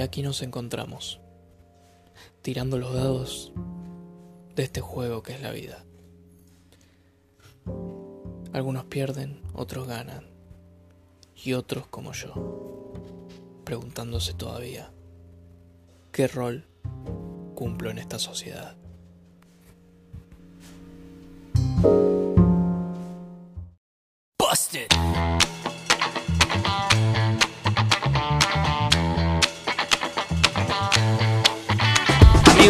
Y aquí nos encontramos, tirando los dados de este juego que es la vida. Algunos pierden, otros ganan, y otros como yo, preguntándose todavía, ¿qué rol cumplo en esta sociedad? Busted.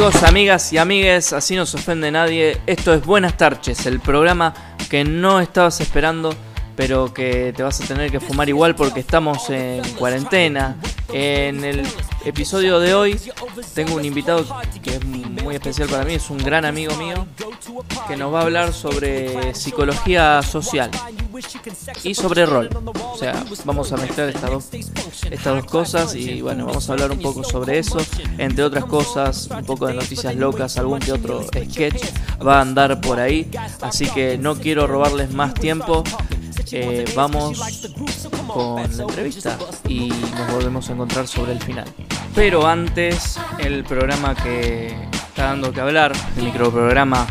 Amigos, amigas y amigues, así no se ofende nadie. Esto es Buenas Tarches, el programa que no estabas esperando, pero que te vas a tener que fumar igual porque estamos en cuarentena. En el episodio de hoy tengo un invitado que es muy especial para mí, es un gran amigo mío, que nos va a hablar sobre psicología social y sobre rol. O sea, vamos a mezclar estas dos, estas dos cosas y bueno, vamos a hablar un poco sobre eso, entre otras cosas, un poco de noticias locas, algún que otro sketch va a andar por ahí, así que no quiero robarles más tiempo. Eh, vamos con la entrevista y nos volvemos a encontrar sobre el final. Pero antes, el programa que está dando que hablar, el microprograma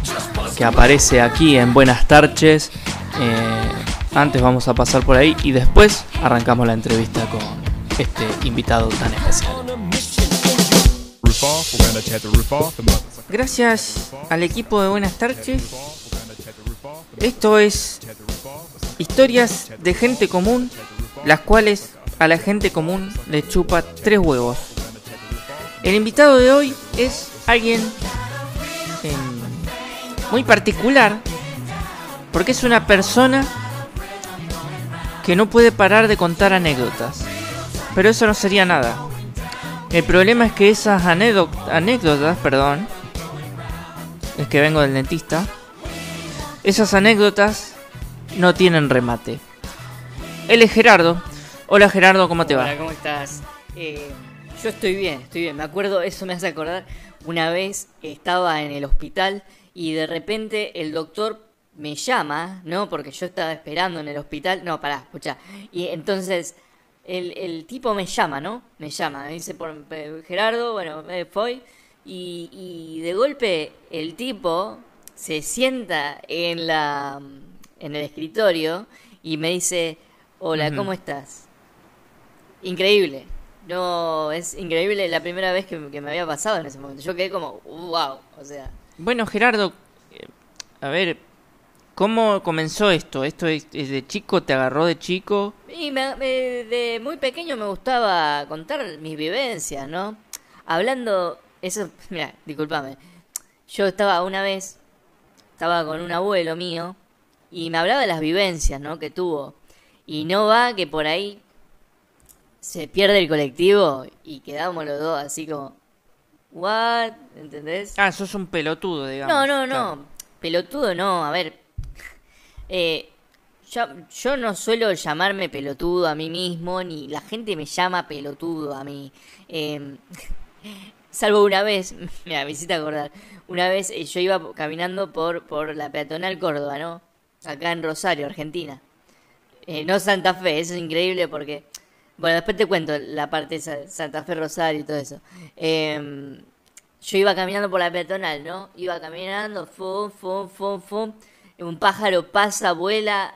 que aparece aquí en Buenas Tarches. eh, antes vamos a pasar por ahí y después arrancamos la entrevista con este invitado tan especial. Gracias al equipo de Buenas off. esto es historias de gente común, las cuales a la gente común le chupa tres huevos. El invitado de hoy es alguien em, muy particular, porque es una persona que no puede parar de contar anécdotas. Pero eso no sería nada. El problema es que esas anécdo- anécdotas, perdón, es que vengo del dentista, esas anécdotas no tienen remate. Él es Gerardo. Hola Gerardo, ¿cómo te va? Hola, ¿cómo estás? Eh, yo estoy bien, estoy bien. Me acuerdo, eso me hace acordar, una vez estaba en el hospital y de repente el doctor me llama, ¿no? Porque yo estaba esperando en el hospital. No, pará, escucha. Y entonces el, el tipo me llama, ¿no? Me llama, me dice por eh, Gerardo, bueno, me voy. Y, y de golpe el tipo se sienta en la en el escritorio y me dice, hola. ¿cómo estás? Increíble. No, es increíble la primera vez que, que me había pasado en ese momento. Yo quedé como, wow, o sea, Bueno, Gerardo, eh, a ver, ¿cómo comenzó esto? ¿Esto es, es de chico? ¿Te agarró de chico? y me- me- de muy pequeño me gustaba contar mis vivencias, ¿no? Hablando, eso, mira, discúlpame. Yo estaba una vez, estaba con un abuelo mío y me hablaba de las vivencias, ¿no? Que tuvo. Y no va que por ahí se pierde el colectivo y quedamos los dos así como, what, ¿entendés? Ah, sos un pelotudo, digamos. No, no, no. Claro. Pelotudo no. A ver. Eh, yo, no suelo llamarme pelotudo a mí mismo, ni la gente me llama pelotudo a mí. Eh, salvo una vez, me hiciste acordar. Una vez eh, yo iba caminando por, por la peatonal Córdoba, ¿no? Acá en Rosario, Argentina. Eh, no Santa Fe, eso es increíble porque... Bueno, después te cuento la parte de Sa- Santa Fe, Rosario y todo eso. Em, yo iba caminando por la peatonal, ¿no? Iba caminando, fum, fum, fum, fum. Un pájaro pasa, vuela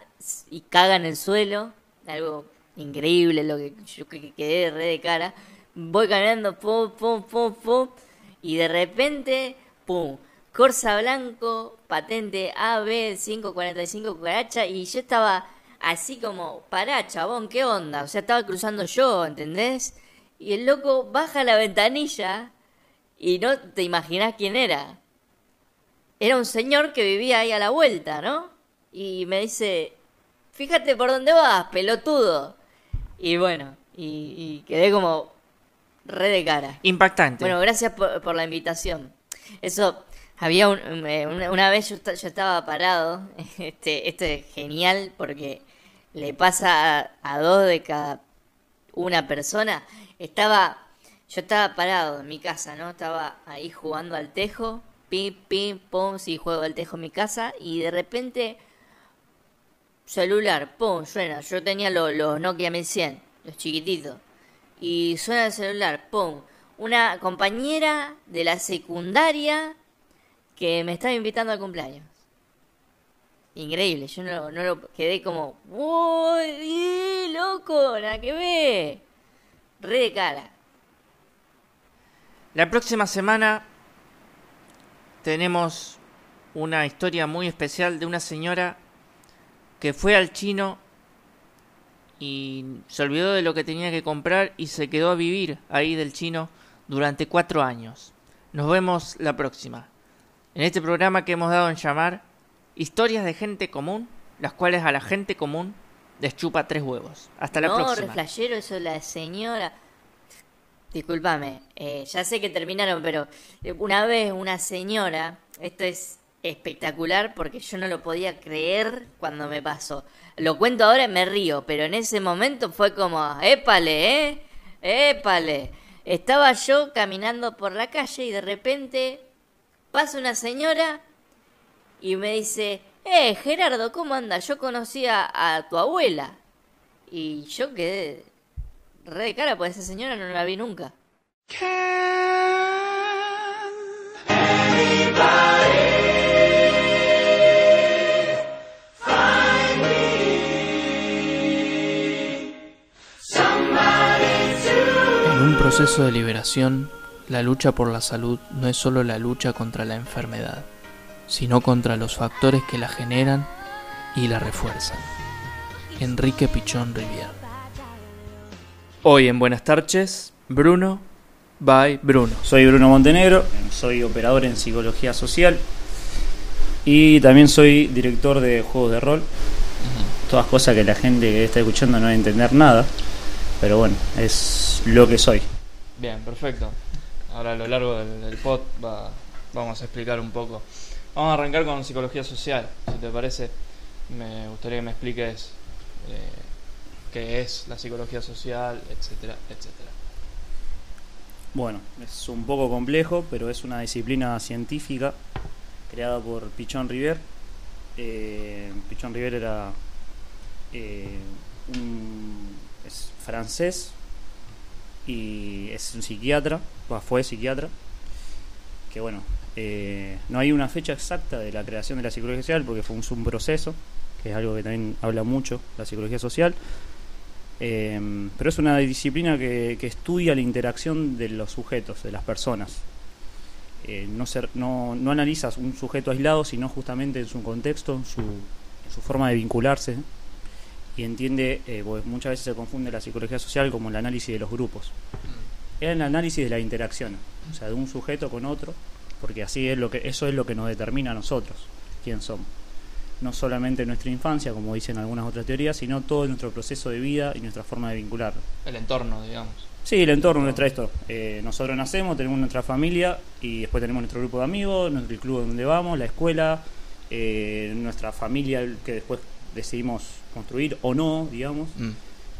y caga en el suelo. Algo increíble, lo que yo que- que quedé re de cara. Voy caminando, pum, pum, pum, pum. Y de repente, pum. Corsa blanco, patente AB545 cucaracha. Y yo estaba así como, pará, chabón, ¿qué onda? O sea, estaba cruzando yo, ¿entendés? Y el loco baja la ventanilla y no te imaginás quién era. Era un señor que vivía ahí a la vuelta, ¿no? Y me dice, fíjate por dónde vas, pelotudo. Y bueno, y, y quedé como re de cara. Impactante. Bueno, gracias por, por la invitación. Eso, había un- eh, una, una vez yo, yo estaba parado, este, esto es genial porque le pasa a, a dos de cada una persona. Estaba, yo estaba parado en mi casa, ¿no? Estaba ahí jugando al tejo, pim, pim, pum, sí, juego al tejo en mi casa y de repente celular, pum, suena. Yo tenía lo- los Nokia 1100, los chiquititos. Y suena el celular, pum. una compañera de la secundaria que me estaba invitando al cumpleaños. Increíble, yo no, no lo quedé como, ¡Uy, loco! ¡Nada que ve! Re de cara. La próxima semana tenemos una historia muy especial de una señora que fue al chino y se olvidó de lo que tenía que comprar y se quedó a vivir ahí del chino durante cuatro años. Nos vemos la próxima. En este programa que hemos dado en llamar Historias de gente común, las cuales a la gente común les chupa tres huevos. Hasta la no, próxima. reflejero, eso la señora. Discúlpame, eh, ya sé que terminaron, pero eh, una vez una señora, esto es espectacular porque yo no lo podía creer cuando me pasó. Lo cuento ahora y me río, pero en ese momento fue como, épale, ¿eh? Épale. Estaba yo caminando por la calle y de repente pasa una señora y me dice, eh, Gerardo, ¿cómo andas? Yo conocía a tu abuela. Y yo quedé re cara, pues esa señora no la vi nunca. En un proceso de liberación, la lucha por la salud no es solo la lucha contra la enfermedad, sino contra los factores que la generan y la refuerzan. Enrique Pichón Rivière. Hoy en Buenas tardes, Bruno by Bruno. Soy Bruno Montenegro, soy operador en psicología social y también soy director de juegos de rol. Todas cosas que la gente que está escuchando no va a entender nada, pero bueno, es lo que soy. Bien, perfecto. Ahora a lo largo del, del pod va- vamos a explicar un poco. Vamos a arrancar con psicología social, si te parece. Me gustaría que me expliques eh, qué es la psicología social, etcétera, etcétera. Bueno, es un poco complejo, pero es una disciplina científica creada por Pichon River. Eh, Pichon River era eh, un, es francés y es un psiquiatra, fue psiquiatra, que bueno, eh, no hay una fecha exacta de la creación de la psicología social porque fue un, un proceso, que es algo que también habla mucho la psicología social. Eh, pero es una disciplina que, que estudia la interacción de los sujetos, de las personas. Eh, no, ser, no, no analizas un sujeto aislado, sino justamente en su contexto, en su, en su forma de vincularse. Y entiende, eh, muchas veces se confunde la psicología social como el análisis de los grupos. Es el análisis de la interacción, o sea, de un sujeto con otro, porque así es lo que, eso es lo que nos determina a nosotros, quién somos no solamente nuestra infancia, como dicen algunas otras teorías, sino todo nuestro proceso de vida y nuestra forma de vincular. El entorno, digamos. Sí, el entorno, nuestra esto. Eh, nosotros nacemos, tenemos nuestra familia y después tenemos nuestro grupo de amigos, nuestro el club donde vamos, la escuela, eh, nuestra familia que después decidimos construir o no, digamos. Mm.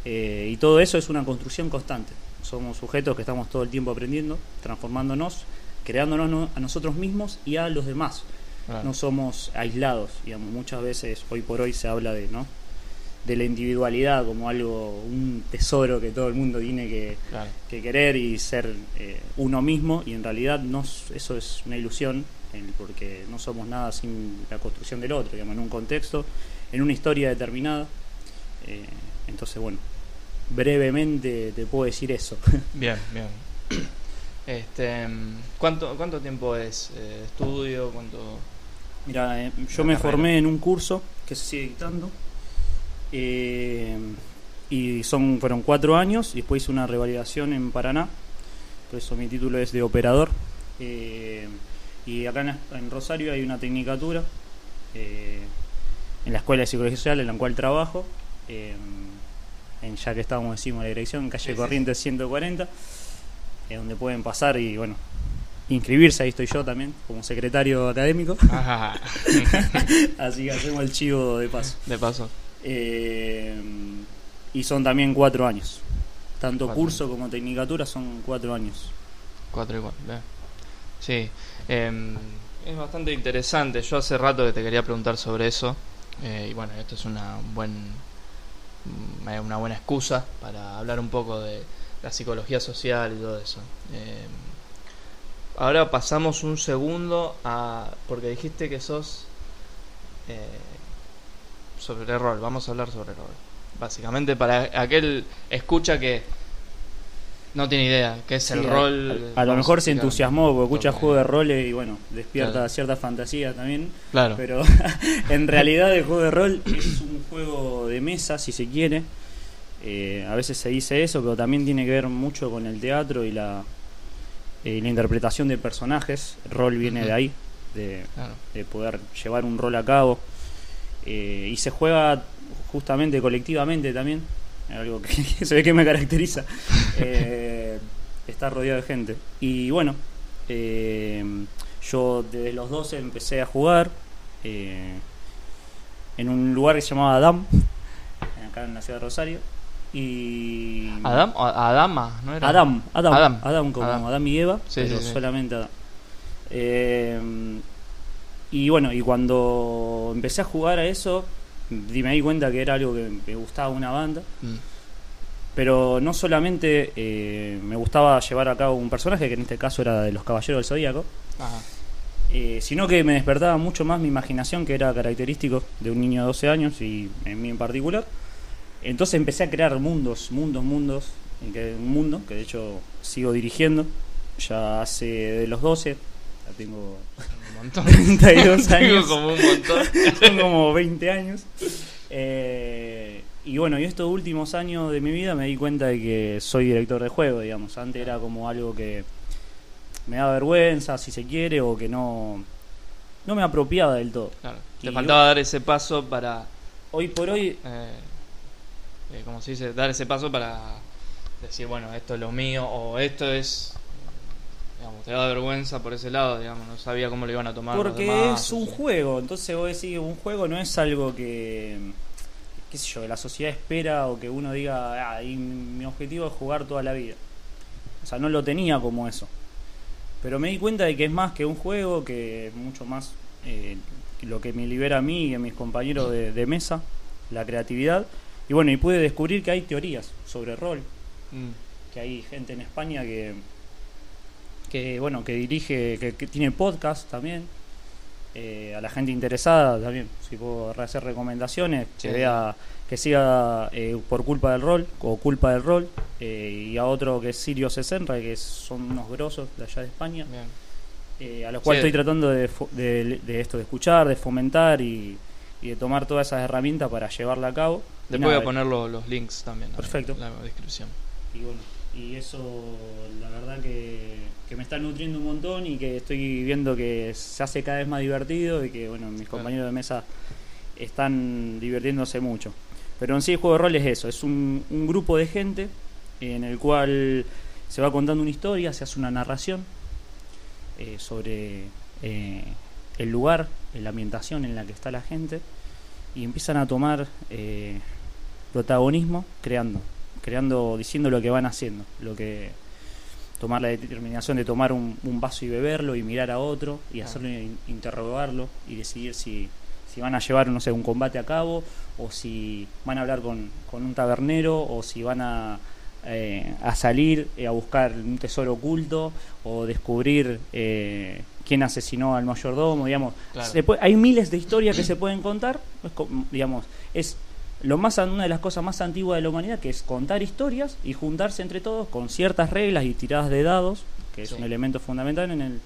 Eh, y todo eso es una construcción constante. Somos sujetos que estamos todo el tiempo aprendiendo, transformándonos, creándonos no- a nosotros mismos y a los demás Claro. no somos aislados, digamos, muchas veces hoy por hoy se habla de, ¿no? de la individualidad como algo, un tesoro que todo el mundo tiene que, Claro. que querer y ser eh, uno mismo y en realidad no eso es una ilusión porque no somos nada sin la construcción del otro, digamos, en un contexto, en una historia determinada. Eh, entonces, bueno, brevemente te puedo decir eso. Bien, bien. Este, ¿cuánto, ¿Cuánto tiempo es eh, estudio? ¿Cuánto...? Mira, eh, yo me carrera. formé en un curso que se sigue dictando eh, y son fueron cuatro años y después hice una revalidación en Paraná, por eso mi título es de operador. Eh, y acá en, en Rosario hay una tecnicatura en la Escuela de Psicología Social en la cual trabajo, en, ya que estábamos decimos la dirección, calle Sí, sí, Corrientes 140, eh, donde pueden pasar y bueno, inscribirse, ahí estoy yo también, como secretario académico. Ajá. Así que hacemos el chivo de paso. de paso. Eh, y son también cuatro años. Tanto Cuatro curso como tecnicatura son cuatro años. Cuatro y cuatro. bien. Sí. em, es bastante interesante. Yo hace rato que te quería preguntar sobre eso. eh, y bueno, esto es una, un buen, eh, una buena excusa para hablar un poco de, la psicología social y todo eso. Ahora pasamos un segundo a. Porque dijiste que sos. eh, sobre rol, vamos a hablar sobre rol. Básicamente para aquel escucha que no tiene idea qué es el Sí, rol. A, a lo mejor se entusiasmó porque escucha Porque- juego de roles y bueno, despierta Claro. cierta fantasía también. Claro. Pero en realidad el juego de rol es un juego de mesa, si se quiere. Eh, a veces se dice eso, pero también tiene que ver mucho con el teatro y la, eh, la interpretación de personajes. El rol viene de ahí, de, Claro. de poder llevar un rol a cabo. Eh, y se juega justamente colectivamente también, algo que, que se ve que me caracteriza, eh, estar rodeado de gente. Y bueno, yo desde los 12 empecé a jugar en un lugar que se llamaba Adam, acá en la ciudad de Rosario. Y Adam, Adama, ¿no era? Adam, Adam, Adam. Adam, como Adam. Adam, y Eva, Sí, pero sí, sí. solamente Adam. Eh, y bueno, y cuando empecé a jugar a eso, me di cuenta que era algo que me gustaba una banda, Mm. pero no solamente eh, me gustaba llevar a cabo un personaje, que en este caso era de los Caballeros del Zodíaco, Ajá. eh, sino que me despertaba mucho más mi imaginación, que era característico de un niño de 12 años y en mí en particular. Entonces empecé a crear mundos, mundos, mundos. en que- Un mundo que de hecho sigo dirigiendo ya hace de los 12, ya tengo Un montón. 32 Tengo años. como un montón. Son como 20 años. Eh, y bueno, y estos últimos años de mi vida me di cuenta de que soy director de juego, digamos. Antes era como algo que me daba vergüenza, si se quiere, o que no, no me apropiaba del todo. Claro. Te Y faltaba dar ese paso para. Hoy por hoy, Eh, eh, ¿Cómo se dice? Dar ese paso para decir, bueno, esto es lo mío o esto es. Digamos, te da vergüenza por ese lado, digamos, no sabía cómo lo iban a tomar. los porque demás, es o un sea. juego, entonces vos decís, un juego no es algo que, qué sé yo, que la sociedad espera o que uno diga, ah, y mi objetivo es jugar toda la vida. O sea, no lo tenía como eso. Pero me di cuenta de que es más que un juego, que es mucho más eh, lo que me libera a mí y a mis compañeros de, de mesa, la creatividad. Y bueno, y pude descubrir que hay teorías sobre rol, Mm, que hay gente en España que, que bueno, que dirige, que, que tiene podcast también. Eh, a la gente interesada también, si puedo hacer recomendaciones, Sí. que vea, que siga eh, por culpa del rol o culpa del rol, eh, y a otro que es Sirio 60, que son unos grosos de allá de España, a los cuales Sí. estoy tratando de, fo- de, de esto, de escuchar, de fomentar y, y de tomar todas esas herramientas para llevarla a cabo. Después nada, voy a poner lo- los links también Perfecto. en la descripción. Y bueno, y eso la verdad que, que me está nutriendo un montón y que estoy viendo que se hace cada vez más divertido y que bueno, mis compañeros de mesa están divirtiéndose mucho. Pero en sí el juego de rol es eso, es un, un grupo de gente en el cual se va contando una historia, se hace una narración eh, sobre eh, el lugar, la ambientación en la que está la gente y empiezan a tomar eh, protagonismo creando, creando, diciendo lo que van haciendo, lo que tomar la determinación de tomar un, un vaso y beberlo y mirar a otro y hacerlo in- interrogarlo y decidir si, si van a llevar no sé un combate a cabo o si van a hablar con, con un tabernero o si van a eh, a salir eh, a buscar un tesoro oculto o descubrir eh, quién asesinó al mayordomo digamos Claro. Se puede- hay miles de historias que se pueden contar es digamos es lo más una de las cosas más antiguas de la humanidad que es contar historias y juntarse entre todos con ciertas reglas y tiradas de dados que es Sí. un elemento fundamental en el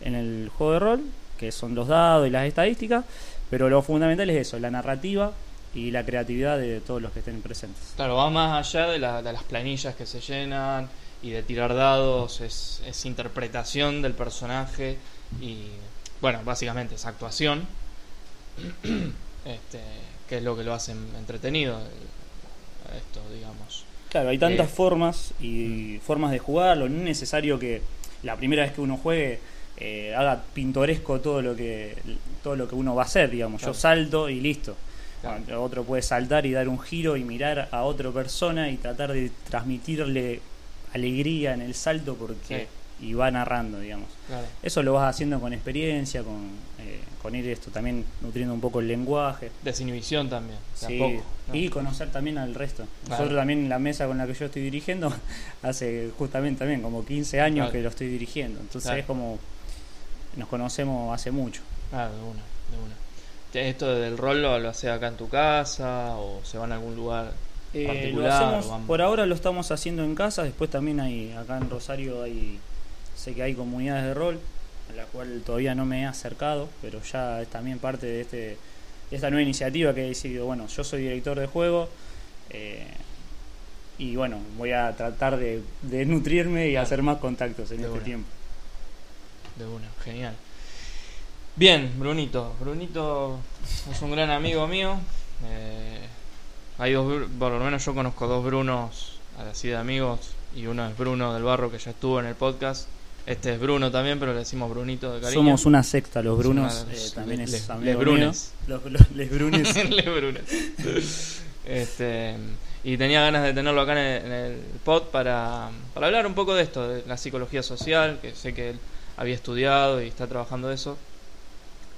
en el juego de rol que son los dados y las estadísticas pero lo fundamental es eso la narrativa y la creatividad de todos los que estén presentes Claro, va más allá de, la- de las planillas que se llenan y de tirar dados, es, es interpretación del personaje y, bueno, básicamente es actuación, este, que es lo que lo hace entretenido, eh, esto, digamos. Claro, hay tantas Eh, formas y formas de jugarlo. No es necesario que la primera vez que uno juegue eh, haga pintoresco todo lo que todo lo que uno va a hacer, digamos. Claro. Yo salto y listo. Claro. Otro puede saltar y dar un giro y mirar a otra persona y tratar de transmitirle alegría en el salto porque y va narrando, digamos. Claro. Eso lo vas haciendo con experiencia, con, eh, con ir esto también nutriendo un poco el lenguaje. Desinhibición también. Sí, poco, ¿no? y conocer también al resto. Claro. Nosotros también la mesa con la que yo estoy dirigiendo, hace justamente también como 15 años Claro. que lo estoy dirigiendo. Entonces es como nos conocemos hace mucho. Ah, de una, de una. ¿Esto del rol lo, lo hace acá en tu casa o se van a algún lugar Eh, lo particular? hacemos, por ahora lo estamos haciendo en casa, después también hay, acá en Rosario hay, sé que hay comunidades de rol, a la cual todavía no me he acercado, pero ya es también parte de, este, de esta nueva iniciativa que he decidido, bueno, yo soy director de juego, eh, y bueno, voy a tratar de, de nutrirme y Claro. hacer más contactos en De este una. tiempo. De una, genial. Bien, Brunito. Brunito es un gran amigo mío. Eh, hay dos, por lo menos yo conozco dos Brunos así de amigos. Y uno es Bruno del Barro que ya estuvo en el podcast. Este es Bruno también, pero le decimos Brunito de cariño. Somos una secta, los Brunos, Somos eh, les- también les- es les Brunes. Los, los- les Brunes. Le Brunes. Este, y tenía ganas de tenerlo acá en el, en el pod para, para hablar un poco de esto, de la psicología social, que sé que él había estudiado y está trabajando eso.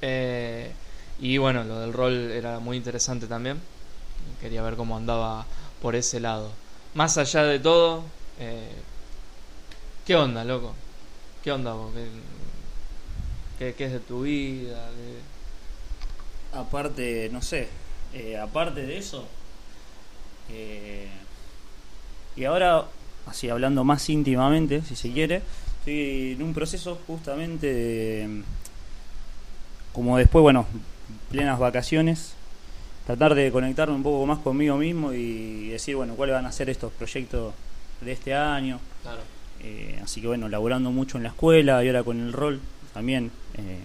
Eh, y bueno, lo del rol era muy interesante también. Quería ver cómo andaba por ese lado. Más allá de todo, eh, ¿qué onda, loco? ¿Qué onda vos? ¿Qué, qué- qué es de tu vida? ¿Qué- Aparte, no sé, eh, aparte de eso, eh, y ahora, así hablando más íntimamente, si se quiere, estoy en un proceso justamente de, como después, bueno, plenas vacaciones, tratar de conectarme un poco más conmigo mismo y decir, bueno, cuáles van a ser estos proyectos de este año. Claro. Eh, así que bueno, laborando mucho en la escuela y ahora con el rol también. eh,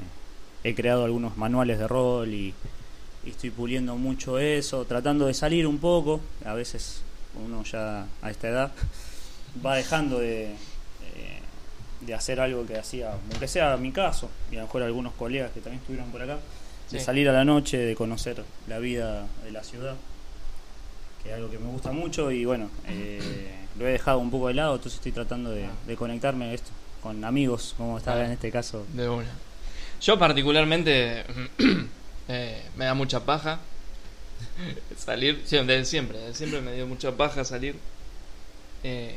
he creado algunos manuales de rol y, y estoy puliendo mucho eso, tratando de salir un poco. A veces uno ya a esta edad va dejando de, eh, de hacer algo que hacía, aunque sea mi caso, y a lo mejor algunos colegas que también estuvieron por acá, de Sí. salir a la noche, de conocer la vida de la ciudad, que es algo que me gusta mucho y bueno, eh, lo he dejado un poco de lado, entonces estoy tratando de, de conectarme a esto con amigos, como estaba Claro. en este caso. De una. Yo particularmente eh, me da mucha paja salir, siempre, de siempre me dio mucha paja salir. Eh,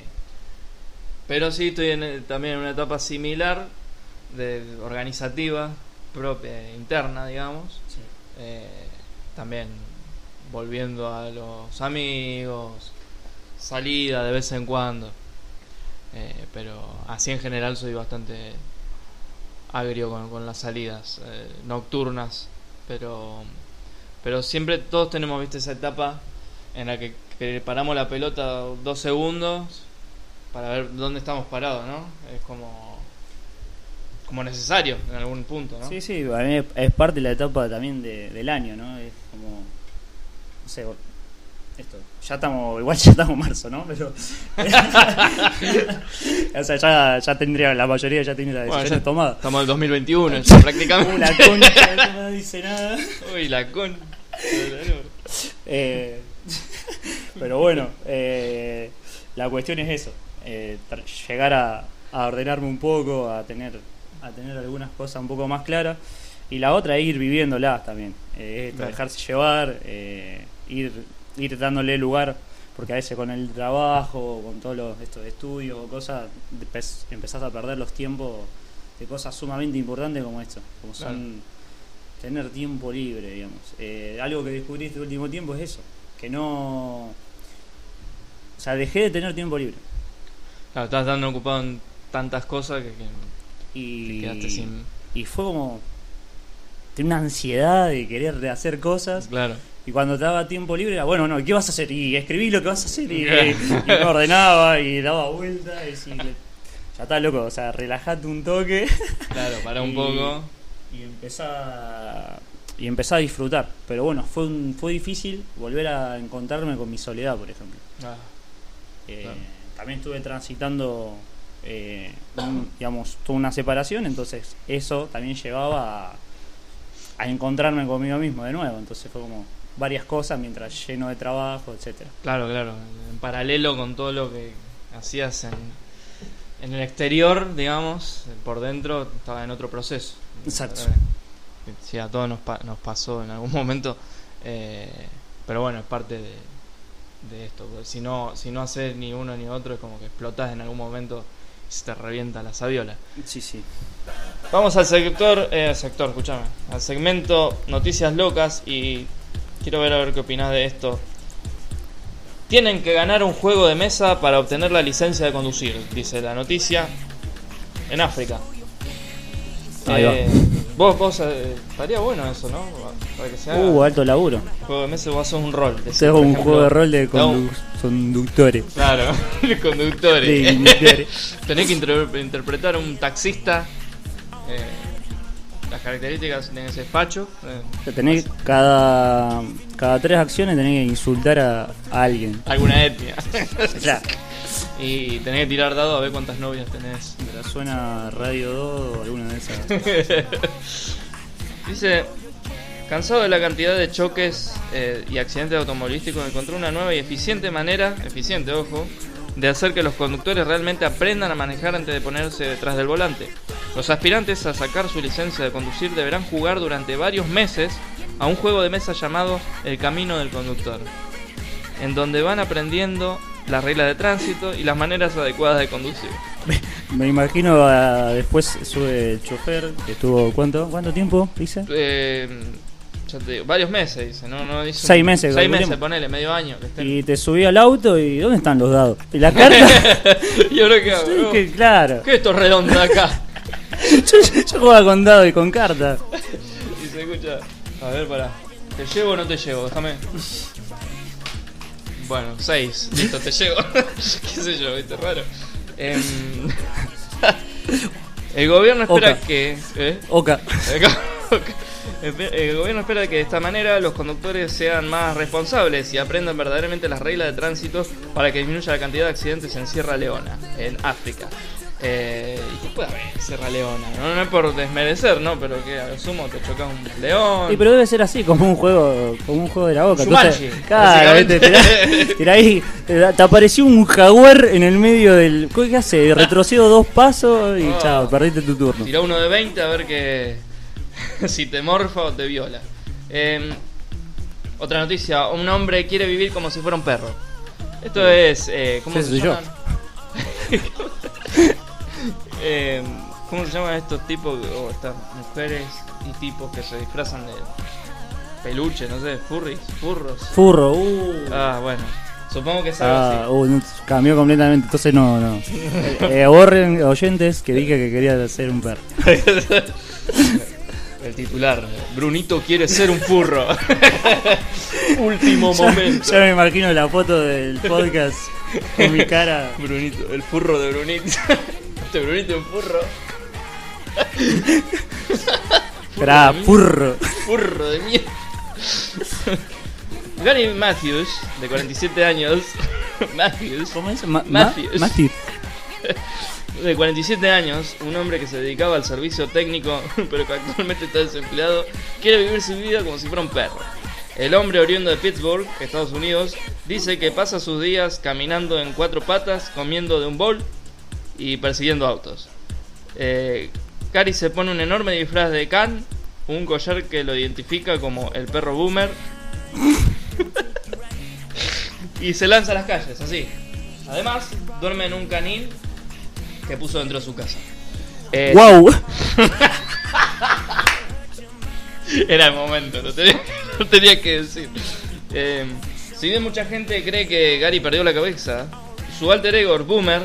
pero sí estoy en- también en una etapa similar de organizativa, propia, interna, digamos. Eh, también volviendo a los amigos, salida de vez en cuando. Eh, pero así en general soy bastante agrio con, las salidas eh, nocturnas. Pero, pero siempre todos tenemos, viste, esa etapa en la que, paramos la pelota dos segundos para ver dónde estamos parados, ¿no? Es como, como necesario en algún punto, ¿no? Sí, sí, a es- parte de la etapa también de- del año, ¿no? Es como, no sé, esto, ya estamos, igual ya estamos en marzo, ¿no? Pero, o sea, ya, ya tendría, la mayoría ya tiene las Bueno, decisiones ya tomadas. Estamos en el 2021, ya prácticamente. Uh, la concha, no dice nada. Uy, la con. Eh, pero bueno, eh, la cuestión es eso, eh, llegar a, a ordenarme un poco, a tener, a tener algunas cosas un poco más claras. Y la otra es ir viviéndolas también, eh, Claro. dejarse llevar, ir, ir dándole lugar, porque a veces con el trabajo, con todos los estos estudios o cosas, empe- empezás a perder los tiempos de cosas sumamente importantes como esto, como son tener tiempo libre, digamos. Eh, algo que descubrí este último tiempo es eso, que no... O sea, dejé de tener tiempo libre. Claro, estás tan ocupado en tantas cosas que, que Y, te quedaste sin. y fue como... Tenía una ansiedad de querer hacer cosas. Claro. Y cuando te daba tiempo libre era, bueno, no, ¿qué vas a hacer? Y escribí lo que vas a hacer. Y, y me ordenaba y daba vuelta. Y ya está loco, o sea, relajate un toque. Claro, para un Y- poco. y empezá y empezá a disfrutar pero bueno fue un, fue difícil volver a encontrarme con mi soledad por ejemplo Ah, Eh, Claro. también estuve transitando eh, un- digamos toda una separación entonces eso también llevaba a, a encontrarme conmigo mismo de nuevo entonces fue como varias cosas mientras lleno de trabajo etcétera claro, claro. En paralelo con todo lo que hacías en, en el exterior, digamos, por dentro estaba en otro proceso. Exacto. Eh, Sí, a todos nos, pa- nos pasó en algún momento. eh, pero bueno, es parte de, de esto. porque Si no, si no haces ni uno ni otro, es como que explotás en algún momento y se te revienta la sabiola. Sí, sí. Vamos al sector, eh, sector, escúchame, al segmento Noticias Locas y quiero ver a ver qué opinás de esto. Tienen que ganar un juego de mesa para obtener la licencia de conducir, dice la noticia, en África. Ahí va. Eh, vos, vos, eh, estaría bueno eso, ¿no? Para que se haga Uh, alto laburo. un juego de mesa vos haces un rol. decís, un ejemplo, juego de rol de condu- conductores. Claro, de conductores. De conductores. Tenés que inter- interpretar a un taxista. eh, las características de ese facho. eh, tenés cada, cada tres acciones tenés que insultar a, a alguien. alguna etnia. Claro. y tenés que tirar dado a ver cuántas novias tenés. Mientras suena Radio 2 o alguna de esas. Dice, cansado de la cantidad de choques eh, y accidentes automovilísticos, encontró una nueva y eficiente manera, eficiente, ojo, de hacer que los conductores realmente aprendan a manejar antes de ponerse detrás del volante. Los aspirantes a sacar su licencia de conducir deberán jugar durante varios meses a un juego de mesa llamado El Camino del Conductor, en donde van aprendiendo las reglas de tránsito y las maneras adecuadas de conducir. Me imagino a- después sube el chofer que estuvo ¿cuánto? ¿Cuánto tiempo dice? Eh, ya te digo, varios meses, dice, no, no dice un- Seis meses, Seis meses, ponele, medio año. Que estén. Y te subí al auto y ¿dónde están los dados? ¿Y la carta? ¿Y ahora qué hago? Claro. ¿Qué es esto redondo de acá? Yo, yo jugaba con dado y con carta. Y se escucha. A ver, pará. ¿Te llevo o no te llevo? Déjame. Bueno, seis. Listo, te llevo. ¿Qué sé yo? ¿Viste? Raro. Em, el gobierno espera Oca. que. ¿eh? Oca. El gobierno espera que de esta manera los conductores sean más responsables y aprendan verdaderamente las reglas de tránsito para que disminuya la cantidad de accidentes en Sierra Leona, en África. Eh, ¿Y qué puede haber en Sierra Leona? No, no es por desmerecer, ¿no? Pero que a lo sumo te chocas un león. Sí, pero debe ser así, como un juego, como un juego de la boca. Jumanji, claro, te, tirá- tirá ahí, te, apareció un jaguar en el medio del. ¿Qué hace? Retrocedo dos pasos y Oh. chao, perdiste tu turno. Tira uno de 20 a ver que si te morfa o te viola. Eh, otra noticia, un hombre quiere vivir como si fuera un perro. Esto es... Eh, ¿Cómo se llaman? Eh, ¿Cómo se llaman estos tipos, o estas mujeres y tipos que se disfrazan de peluche, no sé, furries, furros? Furro, uh. Ah, bueno. Supongo que es algo Ah, así. uh, cambió completamente, entonces no, no. Eh, eh, borren oyentes que dije que quería ser un perro. El titular, Brunito quiere ser un furro. Último momento. Ya me imagino la foto del podcast con mi cara. Brunito, el furro de Brunito. Este Brunito es un furro. Esperá, furro. Furro de mierda. Gary Matthews, de 47 años. Matthews. ¿Cómo es? Ma- Matthews. Ma- Matthews. De 47 años, un hombre que se dedicaba al servicio técnico, pero que actualmente está desempleado, quiere vivir su vida como si fuera un perro. El hombre oriundo de Pittsburgh, Estados Unidos, dice que pasa sus días caminando en cuatro patas, comiendo de un bol y persiguiendo autos. Eh, Cary se pone un enorme disfraz de can, un collar que lo identifica como el perro boomer, y se lanza a las calles, así. Además, duerme en un canil que puso dentro de su casa. Eh, ¡Wow! Era el momento, lo tenía, lo tenía que decir. Eh, si bien mucha gente cree que Gary perdió la cabeza, su alter ego, Boomer,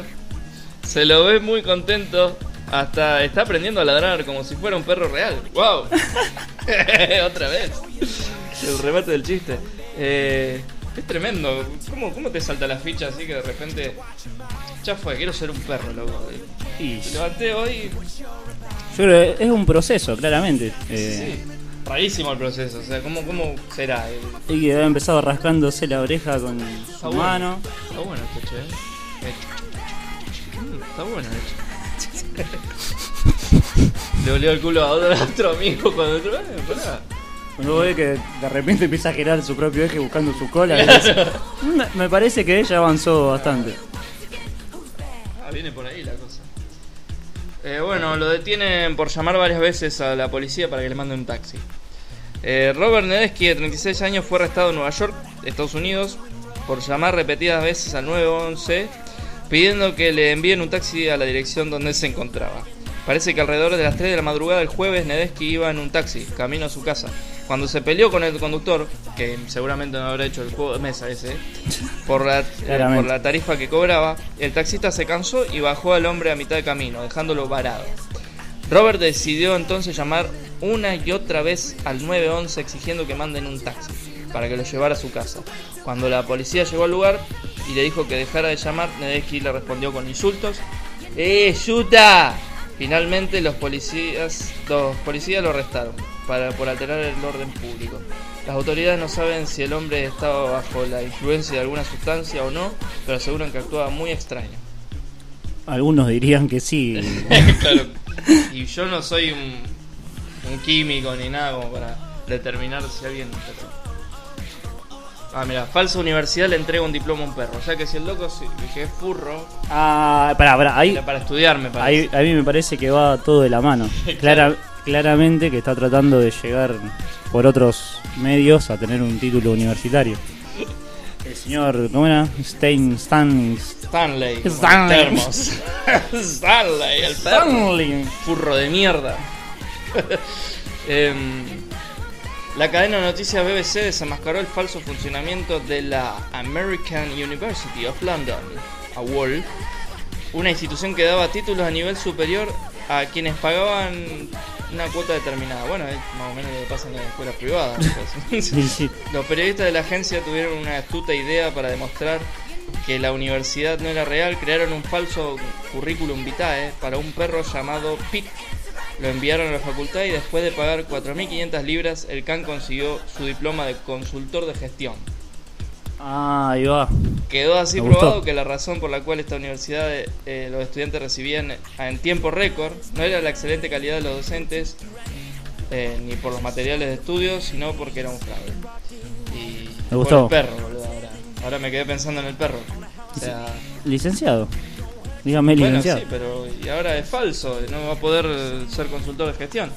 se lo ve muy contento. Hasta está aprendiendo a ladrar como si fuera un perro real. ¡Wow! Otra vez. El remate del chiste. Eh, es tremendo. ¿Cómo, ¿Cómo te salta la ficha así que de repente... Ya fue, quiero ser un perro, loco. Y Me levanté hoy yo creo que es un proceso, claramente. Eh, Sí, rarísimo el proceso. O sea, ¿cómo, cómo será? Y que había empezado rascándose la oreja con su bueno. mano. Está bueno este che. ¿eh? Eh, mm, Está bueno hecho. Le olió el culo a otro, a otro amigo cuando otro. Eh, pará. Cuando ve que de repente empieza a girar su propio eje buscando su cola. y "Mm, me parece que ella avanzó bastante. Ah, viene por ahí la cosa. Eh, bueno, lo detienen por llamar varias veces a la policía para que le mande un taxi. Eh, Robert Nedesky, de 36 años, fue arrestado en Nueva York, Estados Unidos, por llamar repetidas veces al 911 pidiendo que le envíen un taxi a la dirección donde se encontraba. Parece que alrededor de las 3 de la madrugada del jueves Nedesky iba en un taxi, camino a su casa. Cuando se peleó con el conductor, que seguramente no habrá hecho el juego de mesa ese, por la, eh, por la tarifa que cobraba, el taxista se cansó y bajó al hombre a mitad de camino, dejándolo varado. Robert decidió entonces llamar una y otra vez al 911 exigiendo que manden un taxi para que lo llevara a su casa. Cuando la policía llegó al lugar y le dijo que dejara de llamar, Nedesky le respondió con insultos. ¡Eh, yuta! Finalmente los policías, los policías lo arrestaron para, por alterar el orden público. Las autoridades no saben si el hombre estaba bajo la influencia de alguna sustancia o no, pero aseguran que actuaba muy extraño. Algunos dirían que sí. claro. Y yo no soy un, un químico ni nada como para determinar si alguien. pero- Ah, mira, falsa universidad le entrega un diploma a un perro. O sea que si el loco sí- que es furro, Ah, pará, pará, ahí, para estudiar, me ahí, a mí me parece que va todo de la mano. Clara, claramente que está tratando de llegar por otros medios a tener un título universitario. El señor, ¿cómo era? Stein, Stan, Stanley. Stanley. termos. Stanley, el perro. Stanley. Furro de mierda. Em, la cadena de noticias BBC desenmascaró el falso funcionamiento de la American University of London, AWOL, una institución que daba títulos a nivel superior a quienes pagaban una cuota determinada. Bueno, es más o menos lo que pasa en las escuelas privadas. pues. Los periodistas de la agencia tuvieron una astuta idea para demostrar que la universidad no era real. Crearon un falso currículum vitae para un perro llamado Pete. Lo enviaron a la facultad y después de pagar 4.500 libras, el Can consiguió su diploma de consultor de gestión. Ah, ahí va. Quedó así Me gustó. probado que la razón por la cual esta universidad eh, los estudiantes recibían en tiempo récord no era la excelente calidad de los docentes eh, ni por los materiales de estudio, sino porque era un fraude. Y Me gustó. por el perro, boludo, ahora. Ahora me quedé pensando en el perro. O sea, Licenciado. Dígame bueno, licenciado. sí, pero y ahora es falso, no va a poder eh, ser consultor de gestión.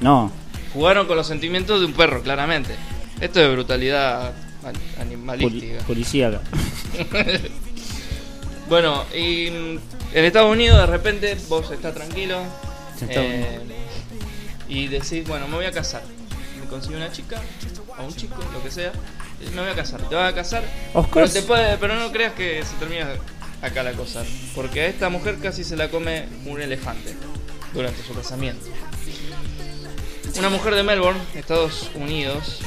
No, Jugaron con los sentimientos de un perro, claramente. Esto es brutalidad animalística. policíaca. Bueno, y en Estados Unidos de repente vos estás tranquilo eh, y decís, bueno, me voy a casar. Me consigo una chica o un chico, lo que sea, me voy a casar. Te vas a casar, pero, te puede- pero no creas que se termina acá la cosa, porque a esta mujer casi se la come un elefante durante su casamiento. Una mujer de Melbourne, Estados Unidos,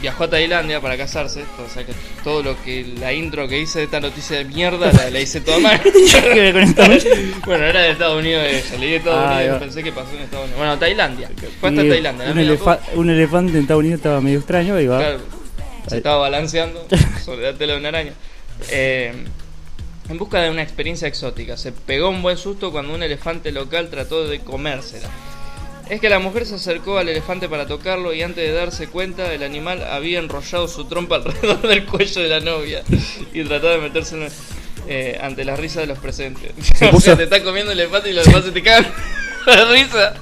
viajó a Tailandia para casarse. O sea que todo lo que la intro que hice de esta noticia de mierda la, la hice toda mal. Bueno, era de Estados Unidos, ella, leí de Estados Ah, Unidos, pensé que pasó en Estados Unidos. Bueno, Tailandia. Fue hasta Tailandia. un, elefante en Estados Unidos estaba medio extraño y va. Claro, se estaba balanceando sobre la tela de una araña. Eh, en busca de una experiencia exótica, se pegó un buen susto cuando un elefante local trató de comérsela. Es que la mujer se acercó al elefante para tocarlo y antes de darse cuenta el animal había enrollado su trompa alrededor del cuello de la novia y trataba de metérselo eh, ante la risa de los presentes. o puso- sea, te está comiendo el elefante y los demás se te cagan de risa.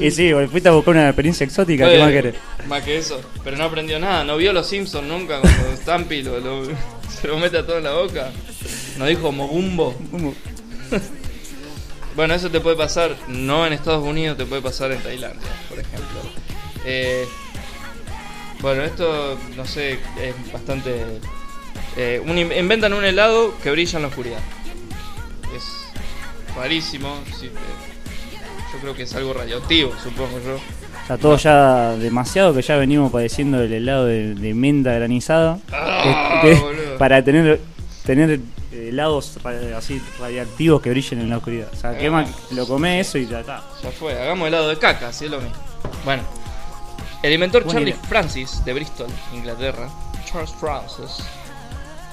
y sí, fuiste a buscar una experiencia exótica, ¿qué más querés? Más que eso. Pero no aprendió nada. No vio los Simpsons nunca cuando Stampy lo, lo- se lo mete a todo en la boca. No dijo Mogumbo. Bueno, eso te puede pasar no en Estados Unidos, te puede pasar en Tailandia, por ejemplo. Eh, bueno, esto, no sé, es bastante... eh, un in- inventan un helado que brilla en la oscuridad. Es rarísimo. sí, eh, yo creo que es algo radioactivo, supongo yo. O sea, todo ya demasiado que ya venimos padeciendo el helado de, de menta granizada. Ah, Que- para tener tener helados ra- así radiactivos que brillen en la oscuridad. O sea, ¿qué Ah. más? Lo comés eso y ya está. Ya fue, hagamos helado de caca, así es lo mismo. Bueno, el inventor Buena idea. Francis de Bristol, Inglaterra, Charles Francis,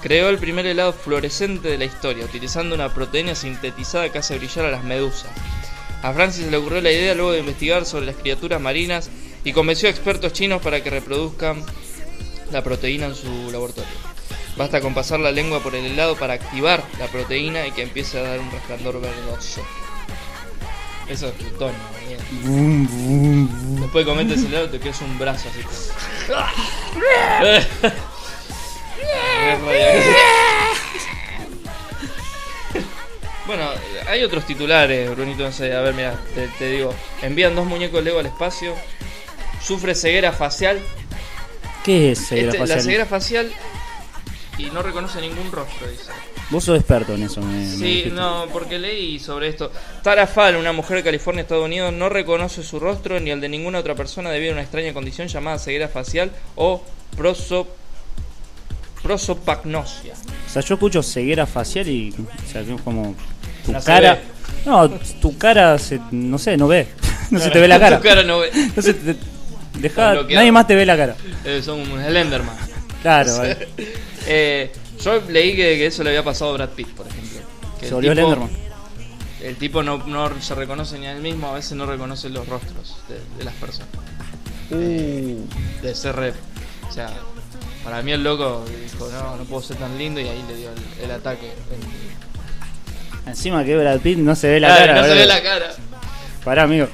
creó el primer helado fluorescente de la historia, utilizando una proteína sintetizada que hace brillar a las medusas. A Francis le ocurrió la idea luego de investigar sobre las criaturas marinas y convenció a expertos chinos para que reproduzcan la proteína en su laboratorio. Basta con pasar la lengua por el helado para activar la proteína y que empiece a dar un resplandor verdoso. Eso es plutonio, Daniel. Después comete ese helado y te quedas un brazo así. Bueno, hay otros titulares, Brunito, no sé, a ver, mira, te, te digo, envían dos muñecos Lego al espacio, sufre ceguera facial, ¿Qué es ceguera Este, facial? la ceguera facial y no reconoce ningún rostro, dice. Vos sos experto en eso, me, Sí, no, porque leí sobre esto. Tara Fall, una mujer de California, Estados Unidos, no reconoce su rostro ni el de ninguna otra persona debido a una extraña condición llamada ceguera facial o proso, prosopagnosia. O sea, yo escucho ceguera facial y. O sea, es como. Tu No cara. No, tu cara, se, no sé, no ve. No se te ve la cara. Tu cara no ve. No se te- dejá- nadie más te ve la cara. Eh, son un Slenderman. Claro, vale. Eh, yo leí que, que eso le había pasado a Brad Pitt, por ejemplo. Que se el volvió. El tipo no, no se reconoce ni a él mismo, a veces no reconoce los rostros de, de las personas. Eh, de ser rep. O sea, para mí el loco dijo, no, no puedo ser tan lindo y ahí le dio el, el ataque. Encima que Brad Pitt no se ve la Claro, cara. no se ve la cara. Pará, amigo.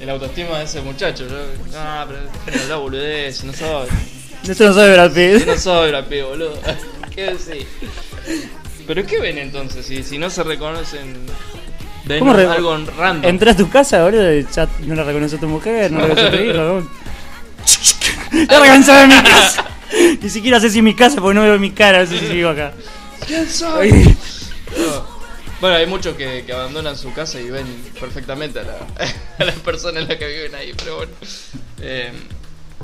El autoestima de ese muchacho. Yo, no, pero no boludez, no soy. Eso no soy Brad Yo Pitt. no soy Brad Pitt, boludo. ¿Qué decís? ¿Pero qué ven entonces? Si, si no se reconocen. Ven ¿Cómo re- algo random. Entrás a tu casa, boludo, y ya no la reconoce tu mujer, no la reconoce tu hijo. ¿no? ¡La reconoce de mi casa! Ni siquiera sé si es mi casa porque no veo mi cara, no sé si vivo acá. ¿Quién soy? Bueno, hay muchos que, que abandonan su casa y ven perfectamente a la, a la persona en la que viven ahí, pero bueno. Eh,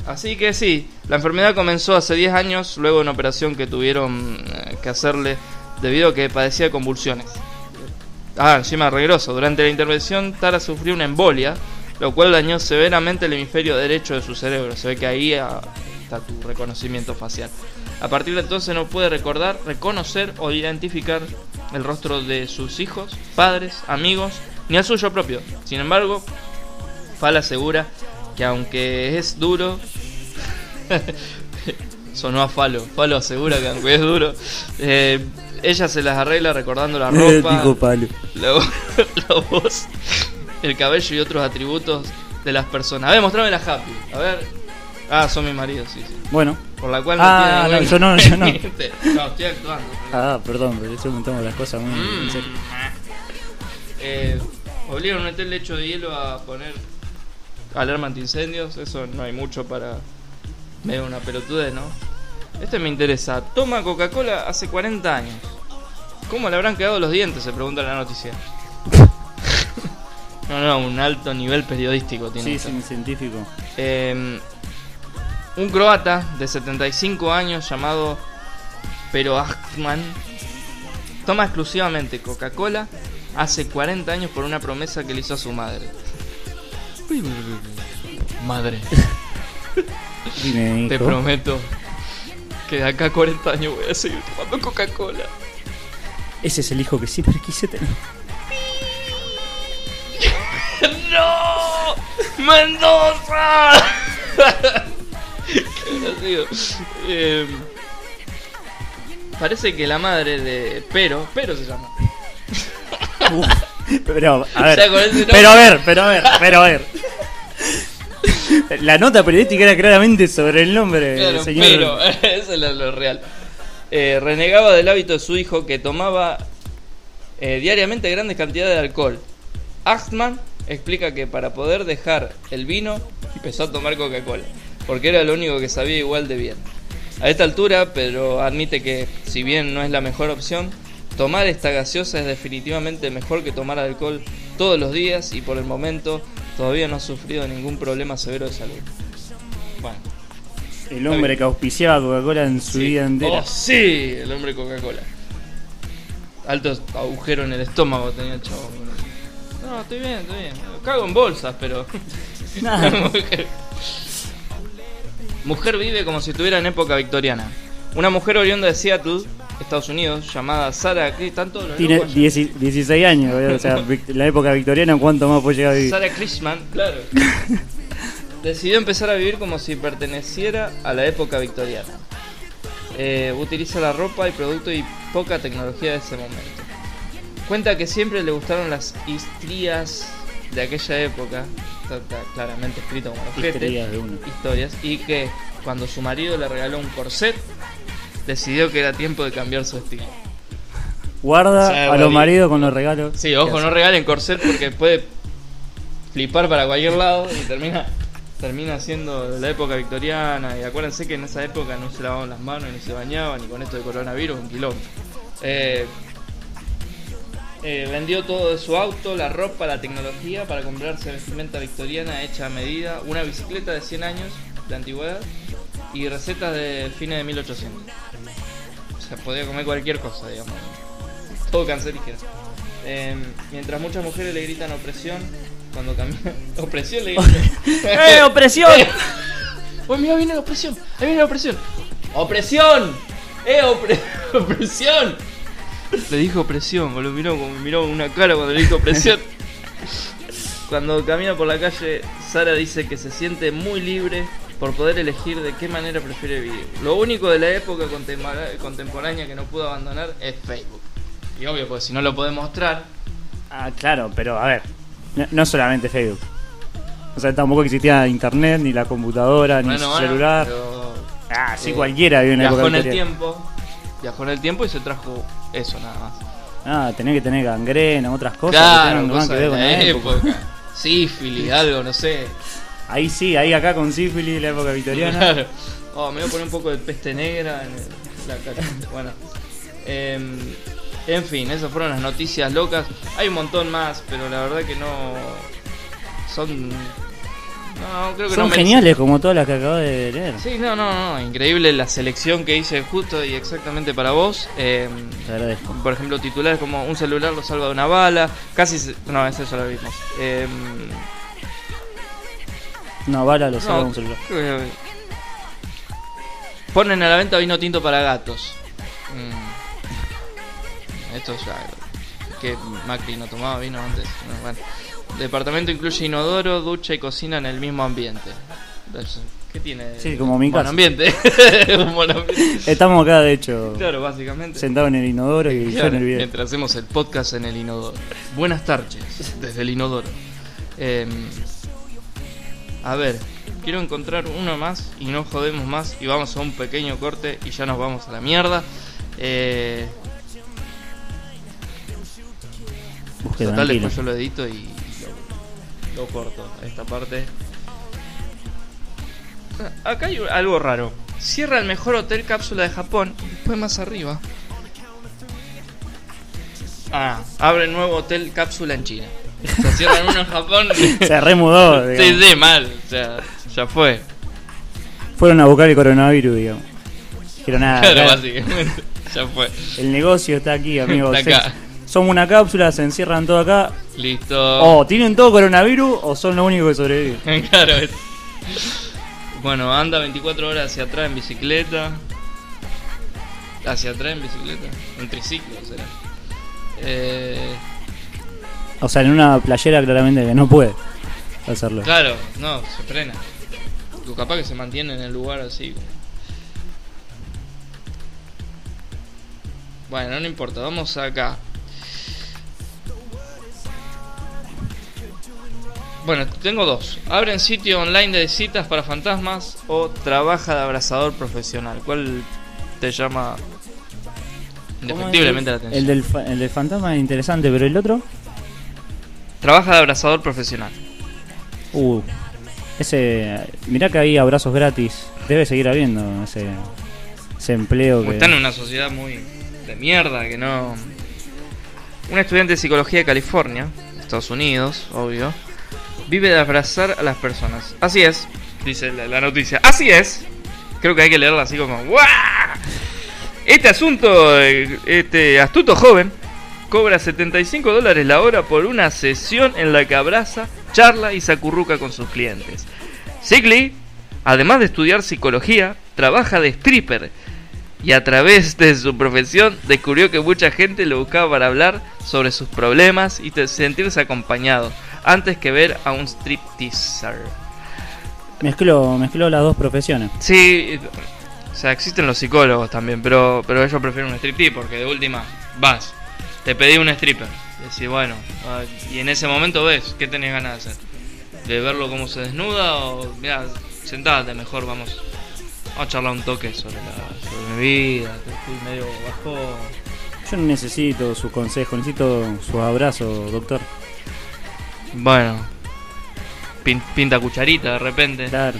así que sí, la enfermedad comenzó hace 10 años, luego de una operación que tuvieron eh, que hacerle debido a que padecía de convulsiones. Ah, encima regroso. Durante la intervención, Tara sufrió una embolia, lo cual dañó severamente el hemisferio derecho de su cerebro. Se ve que ahí ah, está tu reconocimiento facial. A partir de entonces no puede recordar, reconocer o identificar el rostro de sus hijos, padres, amigos, ni el suyo propio. Sin embargo, Fala asegura que aunque es duro, sonó a Falo, Falo asegura que aunque es duro, eh, ella se las arregla recordando la ropa, la, vo- la voz, el cabello y otros atributos de las personas. A ver, mostrame la Happy. A ver. Ah, son mi marido, sí, sí. Bueno. Por la cual Ah, tiene no, yo no, yo no. No, estoy actuando. Ah, perdón, pero yo me tomo las cosas muy Mm. en serio. Eh, obligan a meter lecho de hielo a poner alarma antiincendios. Eso no hay mucho para. Medio una pelotudez, ¿no? Este me interesa. Toma Coca-Cola hace 40 años. ¿Cómo le habrán quedado los dientes? Se pregunta la noticia. No, no, un alto nivel periodístico tiene. Sí, esto. sí, científico. Eh, un croata de 75 años llamado Pero Achtman toma exclusivamente Coca-Cola hace 40 años por una promesa que le hizo a su madre. Madre, te prometo que de acá a 40 años voy a seguir tomando Coca-Cola. Ese es el hijo que siempre quise tener. ¡No! ¡Mendoza! Qué. Eh, parece que la madre de Pero, Pero se llama. Pero, a ver. Pero a ver, pero a ver, pero a ver. La nota periodística era claramente sobre el nombre del Claro, señor. pero, eso es lo, real. Eh, renegaba del hábito de su hijo que tomaba eh, diariamente grandes cantidades de alcohol. Achtman explica que para poder dejar el vino empezó a tomar Coca-Cola, porque era lo único que sabía igual de bien. A esta altura, pero admite que si bien no es la mejor opción, tomar esta gaseosa es definitivamente mejor que tomar alcohol todos los días y por el momento todavía no ha sufrido ningún problema severo de salud. Bueno. El hombre que auspiciaba Coca-Cola en su Sí. vida entera. Oh, sí, el hombre Coca-Cola. Alto agujero en el estómago tenía el chavo. No, estoy bien, estoy bien. Cago en bolsas, pero. Nada. mujer. Mujer vive como si estuviera en época victoriana. Una mujer oriunda de Seattle, Estados Unidos, llamada Sarah. ¿Qué los Tiene locos allá? 10 16 años, boludo, o sea, la época victoriana, ¿cuánto más puede llegar a vivir? Sarah Krishman, claro. Decidió empezar a vivir como si perteneciera a la época victoriana. Eh, utiliza la ropa y producto y poca tecnología de ese momento. Cuenta que siempre le gustaron las histrías de aquella época, está, claramente escrito como una. historias, y que cuando su marido le regaló un corset, decidió que era tiempo de cambiar su estilo. Guarda O sea, a los maridos con los regalos. Sí, ojo, no regalen corset porque puede flipar para cualquier lado y termina termina siendo de la época victoriana. Y acuérdense que en esa época no se lavaban las manos, ni se bañaban, y con esto de coronavirus, un quilombo. Eh, eh, vendió todo de su auto, la ropa, la tecnología para comprarse vestimenta victoriana hecha a medida, una bicicleta de 100 años de antigüedad y recetas de fines de 1800. Sea, podía comer cualquier cosa, digamos. Todo cancerígeno. Eh, mientras muchas mujeres le gritan opresión cuando camina. opresión le gritan. ¡Eh, opresión! ¡Uy, mira, viene la opresión! ¡Ahí viene la opresión! ¡Opresión! ¡Eh, opre- opresión! Le dijo opresión, boludo. Miró, como- miró una cara cuando le dijo opresión. Cuando camina por la calle, Sara dice que se siente muy libre por poder elegir de qué manera prefiere vivir. Lo único de la época contemporánea que no pudo abandonar es Facebook. Y obvio, pues si no lo puede mostrar, Ah, claro, pero a ver, no, no solamente Facebook. O sea, tampoco existía internet, ni la computadora, ni bueno, celular. pero Ah, sí, eh, cualquiera vive en la viajó época en el tiempo, viajó en el tiempo y se trajo eso nada más. Ah, tenía que tener gangrena, otras cosas que Claro, tengan más cosas que de ver con la la época. época. Sífilis, algo, no sé. Ahí sí, ahí acá con sífilis, la época victoriana. Claro. Oh, me voy a poner un poco de peste negra en el- la cara. Bueno. Em, en fin, esas fueron las noticias locas. Hay un montón más, pero la verdad que no. Son. No, creo que Son no geniales como todas las que acabo de leer. Sí, no, no, no. Increíble la selección que hice justo y exactamente para vos. Em, Te agradezco. por ejemplo, titulares como un celular lo salva de una bala. Casi. se- No, ese ya lo vimos. Em, Una bala lo salva No, un celular. Ponen a la venta vino tinto para gatos. Mm. Esto ya. Que Macri no tomaba vino antes. No, bueno. Departamento incluye inodoro, ducha y cocina en el mismo ambiente. ¿Qué tiene? Sí, como mi casa. ambiente. Buen ambiente. Estamos acá, de hecho, Claro, básicamente. sentados en el inodoro y yo Claro, en el video. Mientras hacemos el podcast en el inodoro. Buenas tardes, desde el inodoro. Em, a ver, quiero encontrar uno más y no jodemos más y vamos a un pequeño corte y ya nos vamos a la mierda. Eh, Busque total, tranquilo. después yo lo edito y lo, lo corto. Esta parte. Ah, Acá hay algo raro. Cierra el mejor hotel cápsula de Japón. Y después más arriba. Ah, abre nuevo hotel cápsula en China. Se cierran uno en Japón. Se remudó, digamos. sí, mal. O sea, ya fue. Fueron a buscar el coronavirus, digamos. Dijeron nada. Claro, básicamente. Ya fue. el negocio está aquí, amigos. Está acá. Somos una cápsula, se encierran todo acá. Listo. O tienen todo coronavirus o son los únicos que sobreviven. claro. es- Bueno, anda 24 horas hacia atrás en bicicleta. Hacia atrás en bicicleta. En triciclo será. Eh, O sea, en una playera claramente que no puede hacerlo. claro, no, se frena. O capaz que se mantiene en el lugar así. Bueno, no importa, vamos acá. Bueno, tengo dos. Abren sitio online de citas para fantasmas o trabaja de abrazador profesional. ¿Cuál te llama indefectiblemente la atención? El del, fa- el del fantasma es interesante, pero el otro. Trabaja de abrazador profesional. Uh, ese. Mirá que hay abrazos gratis. Debe seguir habiendo ese, ese empleo que. están en una sociedad muy de mierda que no. Un estudiante de psicología de California, Estados Unidos, obvio, vive de abrazar a las personas. Así es, dice la, la noticia. Así es. Creo que hay que leerla así como. ¡Guau! Este asunto, eh, este astuto joven, cobra 75 dólares la hora por una sesión en la que abraza, charla y se acurruca con sus clientes. Sigley, además de estudiar psicología, trabaja de stripper y a través de su profesión descubrió que mucha gente lo buscaba para hablar sobre sus problemas y sentirse acompañado antes que ver a un stripteaser. Mezcló, mezcló las dos profesiones. Sí, sea, existen los psicólogos también, pero, pero ellos prefieren un striptease porque de última vas, te pedí un stripper. Decís, bueno, y en ese momento ves, ¿qué tenés ganas de hacer? ¿De verlo cómo se desnuda o, mira, sentate mejor, vamos, vamos a charlar un toque sobre, la, sobre mi vida, que estoy medio bajo. Yo no necesito sus consejos, necesito sus abrazos, doctor. Bueno, pin- pinta cucharita de repente. Claro.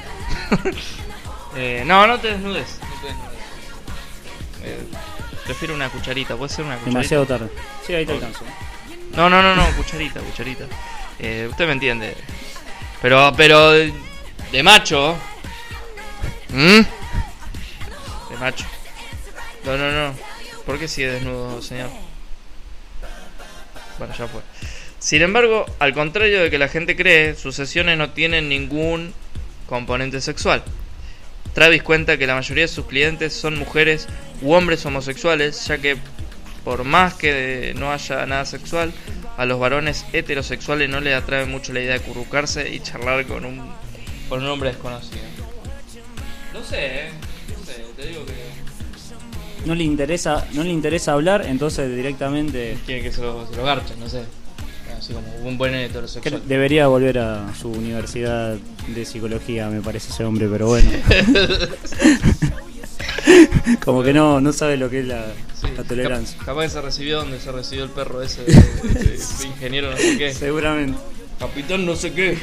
Eh, no, no te desnudes. No te desnudes. Eh, prefiero una cucharita, puede ser una cucharita. Demasiado tarde. Sí, ahí te alcanzo. No, no, no, no, cucharita, cucharita. Eh, usted me entiende. Pero, pero de, de macho. ¿Mm? De macho. No, no, no. ¿Por qué sigue desnudo, señor? Bueno, ya fue. Sin embargo, al contrario de que la gente cree, sus sesiones no tienen ningún componente sexual. Travis cuenta que la mayoría de sus clientes son mujeres u hombres homosexuales, ya que por más que no haya nada sexual, a los varones heterosexuales no les atrae mucho la idea de currucarse y charlar con un, con un hombre desconocido. No sé, ¿eh? No sé, te digo que No le interesa, no le interesa hablar, entonces directamente quiere que se lo, se lo garchen, no sé. Así como un buen que heterosexual. debería volver a su universidad de psicología, me parece ese hombre, pero bueno. Como que no, no sabe lo que es la, Sí, la tolerancia. cap- capaz que se recibió donde se recibió el perro ese de, de- de ingeniero no sé qué. Seguramente. Capitán no sé qué.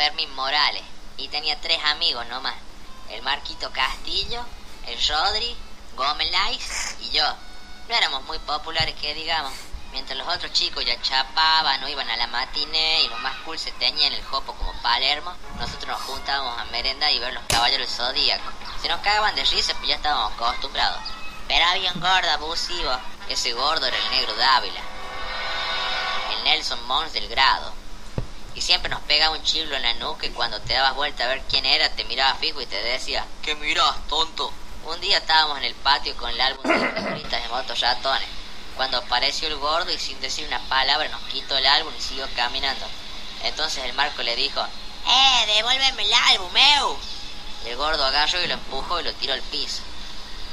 Fermín Morales y tenía tres amigos nomás. El Marquito Castillo, el Rodri, Gómez Lais y yo. No éramos muy populares que digamos. Mientras los otros chicos ya chapaban o iban a la matiné y los más cool se teñían el jopo como Palermo, nosotros nos juntábamos a merenda y ver los caballeros del zodíaco. Se nos cagaban de risa, pues ya estábamos acostumbrados. Pero había un gordo abusivo. Ese gordo era el negro Dávila. El Nelson Mons del grado. Y siempre nos pegaba un chiblo en la nuca y cuando te dabas vuelta a ver quién era, te miraba fijo y te decía, ¿qué mirás, tonto? Un día estábamos en el patio con el álbum de figuritas de motos ratones, cuando apareció el gordo y sin decir una palabra nos quitó el álbum y siguió caminando. Entonces el Marco le dijo, ¡Eh, devuélveme el álbum, meu! Y el gordo agarró y lo empujó y lo tiró al piso.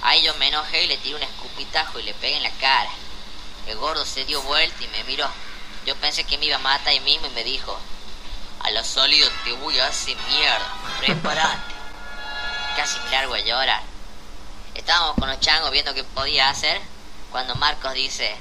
Ahí yo me enojé y le tiré un escupitajo y le pegué en la cara. El gordo se dio vuelta y me miró. Yo pensé que me iba a matar ahí mismo y me dijo, a la salida te voy a hacer mierda, prepárate. Casi me largo a llorar. Estábamos con los changos viendo qué podía hacer cuando Marcos dice,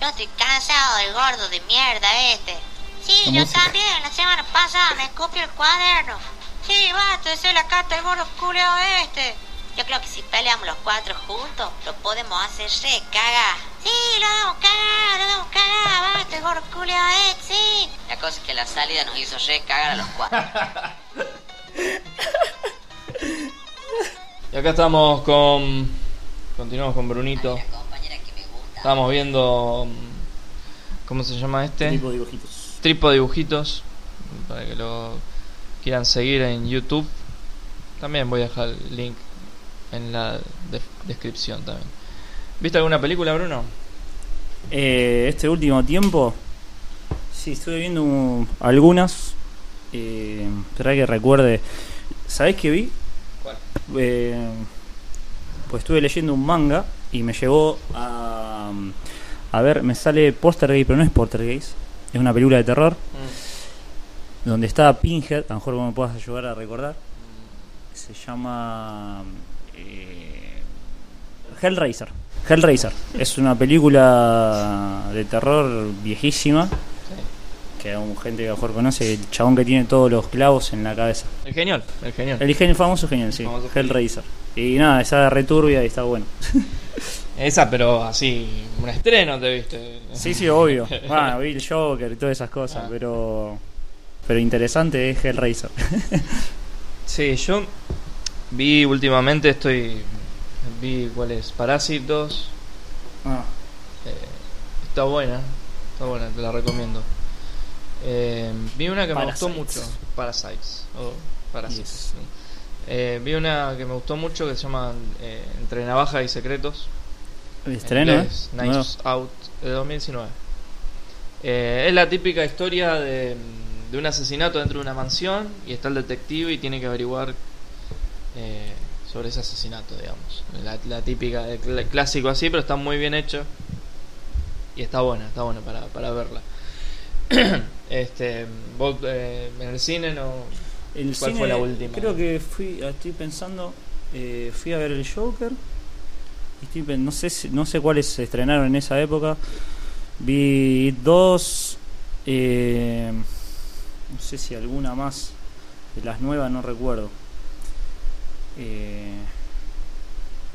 yo estoy cansado del gordo de mierda este. Sí, yo también, la semana pasada me copió el cuaderno. Sí, basta ser la carta del gordo culeo este. Yo creo que si peleamos los cuatro juntos, lo podemos hacer re cagar. Sí, lo damos cagar, lo damos cagar, basta el gordo culeo este, sí. La cosa es que la salida nos hizo re cagar a los cuatro. Y acá estamos con. Continuamos con Brunito. Estamos viendo. mm, ¿Cómo se llama este? Tipo dibujitos. Tripo Dibujitos. Para que lo quieran seguir en YouTube. También voy a dejar el link en la de- descripción también. ¿Viste alguna película, Bruno? Eh, este último tiempo, sí, estuve viendo un- algunas. Eh, espera que recuerde. ¿Sabés qué vi? ¿Cuál? Eh, pues estuve leyendo un manga y me llevó a. A ver, me sale Poltergeist, pero no es Poltergeist. Es una película de terror donde está Pinhead. A lo mejor me puedas ayudar a recordar. Se llama. Eh, Hellraiser. Hellraiser. Es una película de terror viejísima. Que a un gente que mejor conoce. El chabón que tiene todos los clavos en la cabeza. El genial, el genial. El genio famoso genial, sí. Famoso Hellraiser. Y nada, esa returbia y está bueno. Esa, pero así, un estreno te viste. Sí, sí, obvio. Bueno, vi el Joker y todas esas cosas, Ah. pero. Pero interesante es Hellraiser. Sí, yo vi últimamente, estoy. Vi cuál es, Parásitos. Ah, Eh, está buena, está buena, te la recomiendo. Eh, vi una que me gustó mucho, Parasites. O Parasites. Yes. sí. Eh, vi una que me gustó mucho que se llama eh, Entre Navaja y Secretos. En Estreno, ¿eh? Nuevo. Knives Out de 2019. Eh, es la típica historia de, de un asesinato dentro de una mansión y está el detective y tiene que averiguar eh, sobre ese asesinato, digamos. La, la típica, el cl- clásico así, pero está muy bien hecho y está buena, está buena para, para verla. este, vos eh, en el cine no. El ¿Cuál cine, fue la última? Creo que fui, estoy pensando, eh, fui a ver el Joker. y estoy pen- no sé no sé cuáles se estrenaron en esa época. Vi dos, eh, no sé si alguna más de las nuevas no recuerdo. Eh,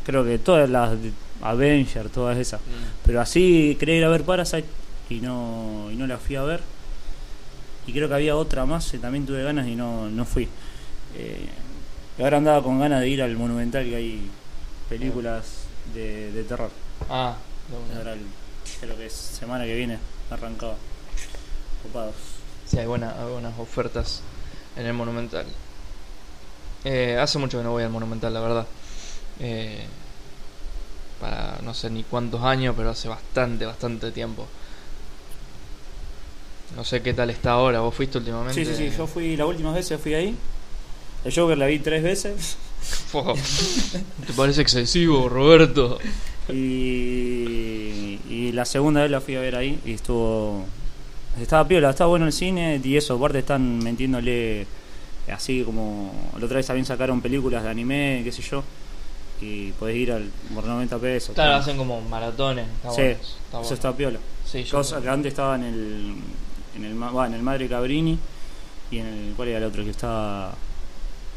creo que todas las de Avenger, todas esas. Pero así quería ir a ver Parasite y no, y no la fui a ver. Y creo que había otra más que también tuve ganas y no, no fui. Eh, y ahora andaba con ganas de ir al Monumental que hay películas de, de terror. Ah, una. Ahora el- creo que es semana que viene arrancaba. Copados. Sí, hay, buena- hay buenas ofertas en el Monumental. Eh, hace mucho que no voy al Monumental, la verdad. Eh, para no sé ni cuántos años, pero hace bastante, bastante tiempo. No sé qué tal está ahora. ¿Vos fuiste últimamente? Sí, sí, sí. Yo fui las últimas veces fui ahí. El Joker la vi tres veces. ¿Te parece excesivo, Roberto? Y, y la segunda vez la fui a ver ahí y estuvo. Estaba piola, estaba bueno el cine y eso, aparte están metiéndole así como. La otra vez también sacaron películas de anime, qué sé yo, y podés ir al, por 90 pesos. Claro, hacen como maratones. Está sí, bueno, está eso bueno. está piola. Sí, Cosa que antes estaba en el. En el, en el Madre Cabrini y en el. ¿Cuál era el otro que estaba.?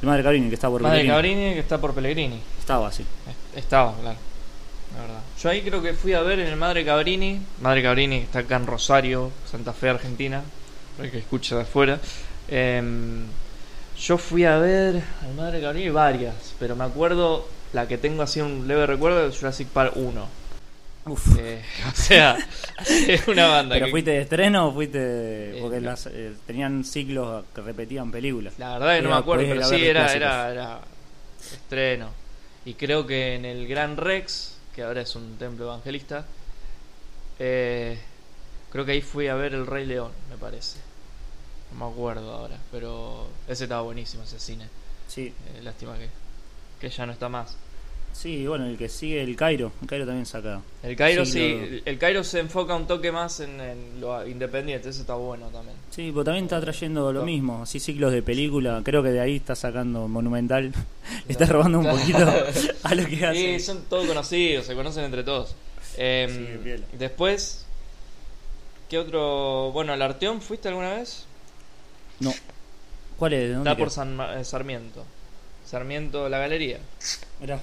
El Madre Cabrini que estaba por Madre Pellegrini. Cabrini que está por Pellegrini. Estaba. Est- Estaba, claro. La verdad. Yo ahí creo que fui a ver en el Madre Cabrini. Madre Cabrini que está acá en Rosario, Santa Fe, Argentina. Para el que escucha de afuera. Em, yo fui a ver al Madre Cabrini varias. Pero me acuerdo, la que tengo así un leve recuerdo de Jurassic Park 1. Uf. Eh, o sea, es una banda ¿Pero que. fuiste de estreno o fuiste.? Porque Eh, las, eh, tenían ciclos que repetían películas. La verdad que no me acuerdo, pero sí, era, era, era estreno. Y creo que en el Gran Rex, que ahora es un templo evangelista, eh, creo que ahí fui a ver el Rey León, me parece. No me acuerdo ahora, pero ese estaba buenísimo, ese cine. Sí, Eh, lástima que, que ya no está más. sí, bueno, el que sigue el Cairo. El Cairo también saca. El Cairo Sí, sí, lo- el- Cairo se enfoca un toque más en, en lo independiente, ese está bueno también. Sí, pero también está trayendo lo mismo. Así ciclos de película. Creo que de ahí está sacando Monumental. Le está robando un poquito a lo que hace. Sí, son todos conocidos, se conocen entre todos. Em, Sí, después, ¿qué otro? Bueno, ¿al Arteón fuiste alguna vez? No. ¿Cuál es? ¿De dónde Está por queda? San Ma- eh, Sarmiento. Sarmiento, la galería. Mirá,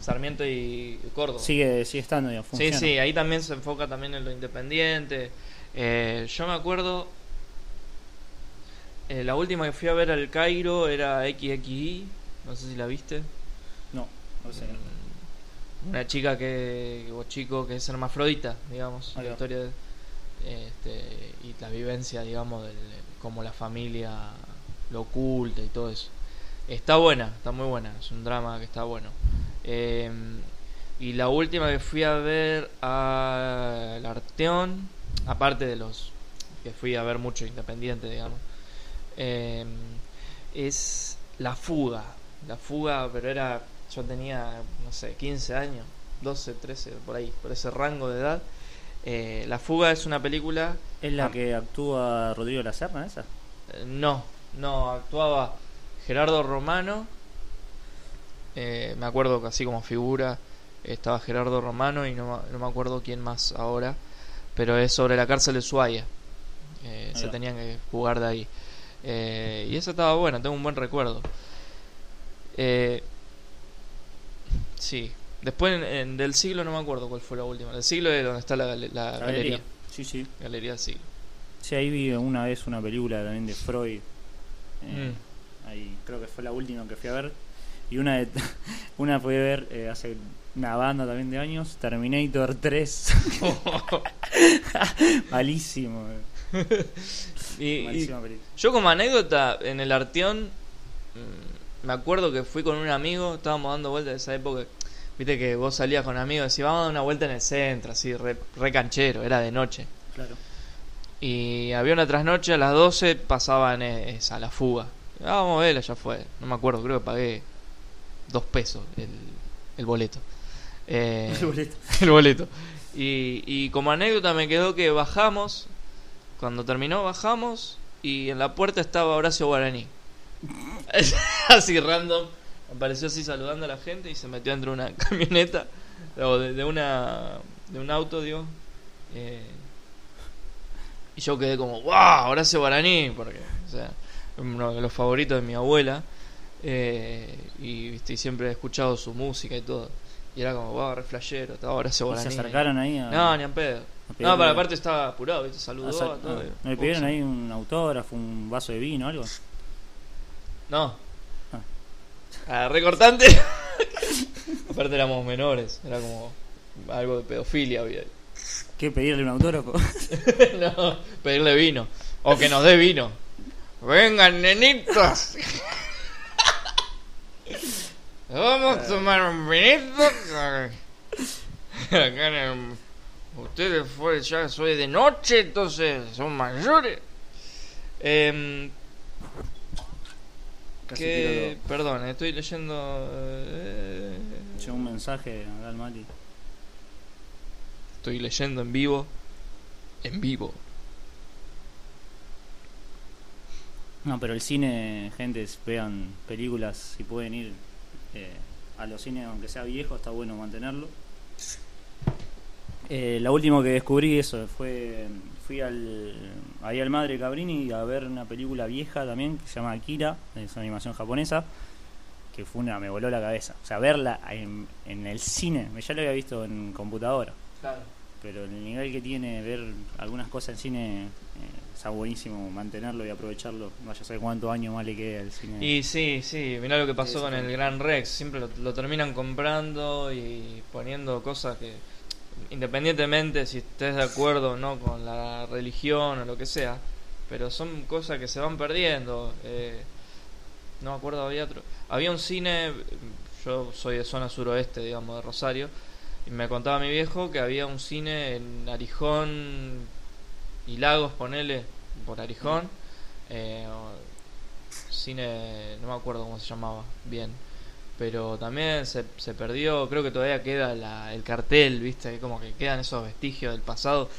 Sarmiento y Córdoba. sigue, sigue estando, ya sí, funciona. sí, ahí también se enfoca también en lo independiente. Eh, yo me acuerdo, eh, la última que fui a ver al Cairo era XXI, no sé si la viste. No, no sé. Mm, una chica que o chico que es hermafrodita digamos Ahí la va. historia de- este, y la vivencia digamos del cómo la familia lo oculta y todo eso está buena está muy buena es un drama que está bueno Eh, y la última que fui a ver al Arteón aparte de los que fui a ver mucho independiente digamos eh, es La Fuga. La Fuga, pero era. Yo tenía, no sé, 15 años, 12, 13, por ahí, por ese rango de edad. Eh, la Fuga es una película. ¿Es la Ah. que actúa Rodrigo La Serna, esa? eh, no, no, actuaba Gerardo Romano. eh, me acuerdo que así como figura estaba Gerardo Romano y no, no me acuerdo quién más ahora. Pero es sobre la cárcel de Ushuaia. Se tenían que jugar de ahí. Eh, y eso estaba bueno, tengo un buen recuerdo. Eh, sí. Después en- en del siglo no me acuerdo cuál fue la última. Del siglo es donde está la, gale- la La galería. Sí, sí. Galería del siglo. Sí, ahí vi una vez una película también de Freud. Eh, Mm. Ahí creo que fue la última que fui a ver. Y una de, una fui a ver eh, hace una banda también de años, Terminator 3. Malísimo. eh. Y- Malísima película. yo como anécdota, en el Arteón mm, me acuerdo que fui con un amigo, estábamos dando vueltas de esa época. Viste que vos salías con amigos y decías, vamos a dar una vuelta en el centro, así, re, re canchero, era de noche. Claro. Y había una trasnoche a las 12, pasaban esa, la fuga. Ah, vamos a verla, ya fue. No me acuerdo, creo que pagué dos pesos el, el boleto. Eh, El boleto. el boleto. Y, y como anécdota me quedó que bajamos, cuando terminó bajamos y en la puerta estaba Horacio Guaraní. así random, apareció así saludando a la gente y se metió dentro de una camioneta o de, de una de un auto, digo. Eh, y yo quedé como, wow, Horacio Guaraní, porque, o sea, uno de los favoritos de mi abuela. eh, y, viste, y siempre he escuchado su música y todo. Y era como, wow, re flashero, estaba Horacio ¿Y Guaraní. se acercaron ahí a... No, ni en pedo. a No, pero pedirle- aparte estaba apurado, ¿viste? Saludó a a sal- todo. ah, ¿No le pidieron ahí un autógrafo, un vaso de vino algo? No. Ah. Recortante. aparte éramos menores, era como algo de pedofilia había. ¿Qué? ¿Pedirle un autógrafo? no, pedirle vino. O que nos dé vino. Vengan, nenitos. Vamos a tomar un vinito. Acá en el- Ustedes fue, ya soy de noche, entonces son mayores. Em, Casi que, perdón, estoy leyendo. eh, Llegó un mensaje al Mati. Estoy leyendo en vivo. En vivo. No, pero el cine, gente, vean películas, si pueden ir eh, a los cines, aunque sea viejo, está bueno mantenerlo. Eh, lo último que descubrí eso fue fui al ahí al Madre Cabrini a ver una película vieja también que se llama Akira, es una animación japonesa, que fue una me voló la cabeza. O sea, verla en, en el cine, ya lo había visto en computadora, Claro. pero el nivel que tiene ver algunas cosas en cine eh, está buenísimo mantenerlo y aprovecharlo. Vaya a saber cuántos años más le queda al cine. Y sí, sí, mirá lo que pasó Sí, con el Gran Rex. Siempre lo, lo terminan comprando y poniendo cosas que, independientemente si estés de acuerdo o no con la religión o lo que sea, pero son cosas que se van perdiendo. Eh, no me acuerdo, había otro. Había un cine, yo soy de zona suroeste, digamos, de Rosario, y me contaba mi viejo que había un cine en Arijón y Lagos, ponele, por Arijón. eh, cine, no me acuerdo cómo se llamaba bien, pero también se, se perdió, creo que todavía queda la, el cartel, viste, como que quedan esos vestigios del pasado,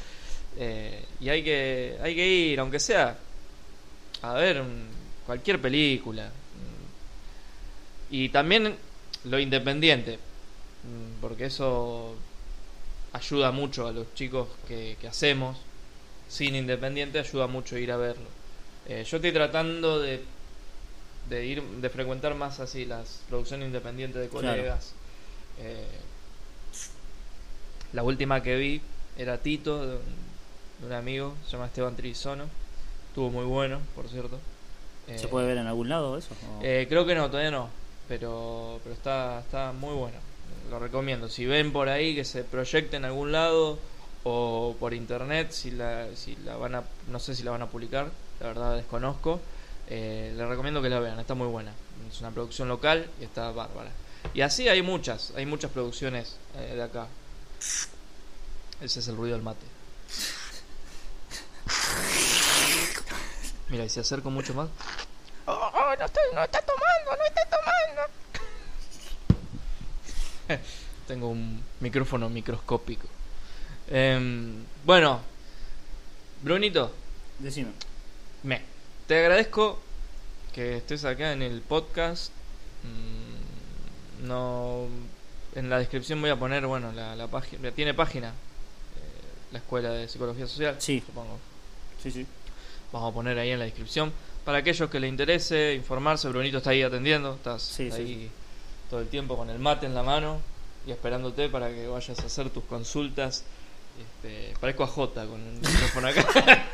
eh, y hay que, hay que ir, aunque sea, a ver cualquier película, y también lo independiente, mm, porque eso ayuda mucho a los chicos que, que hacemos, cine independiente ayuda mucho ir a verlo. Eh, yo estoy tratando de, de ir de frecuentar más así las producciones independientes de Claro. colegas. Eh, la última que vi era Tito, de un, de un amigo, se llama Esteban Trisono. Estuvo muy bueno, por cierto. ¿Se Eh, puede ver en algún lado eso? ¿O- eh, creo que no, todavía no. Pero, pero está, está muy bueno. Lo recomiendo. Si ven por ahí que se proyecte en algún lado o por internet, si la, si la van a, no sé si la van a publicar, la verdad desconozco. Eh, les recomiendo que la vean, está muy buena. Es una producción local y está bárbara. Y así hay muchas, hay muchas producciones eh, de acá. Ese es el ruido del mate. Mira, y si acerco mucho más. Tengo un micrófono microscópico. Em, bueno, Brunito, Decime. me, te agradezco que estés acá en el podcast. Mm, no, en la descripción voy a poner, bueno, la, la página, tiene página, eh, la escuela de psicología social, Sí. supongo. Sí, sí. Vamos a poner ahí en la descripción. Para aquellos que le interese informarse, Brunito está ahí atendiendo. Estás Sí, sí, ahí todo el tiempo con el mate en la mano y esperándote para que vayas a hacer tus consultas. Este, parezco a Jota con el micrófono acá.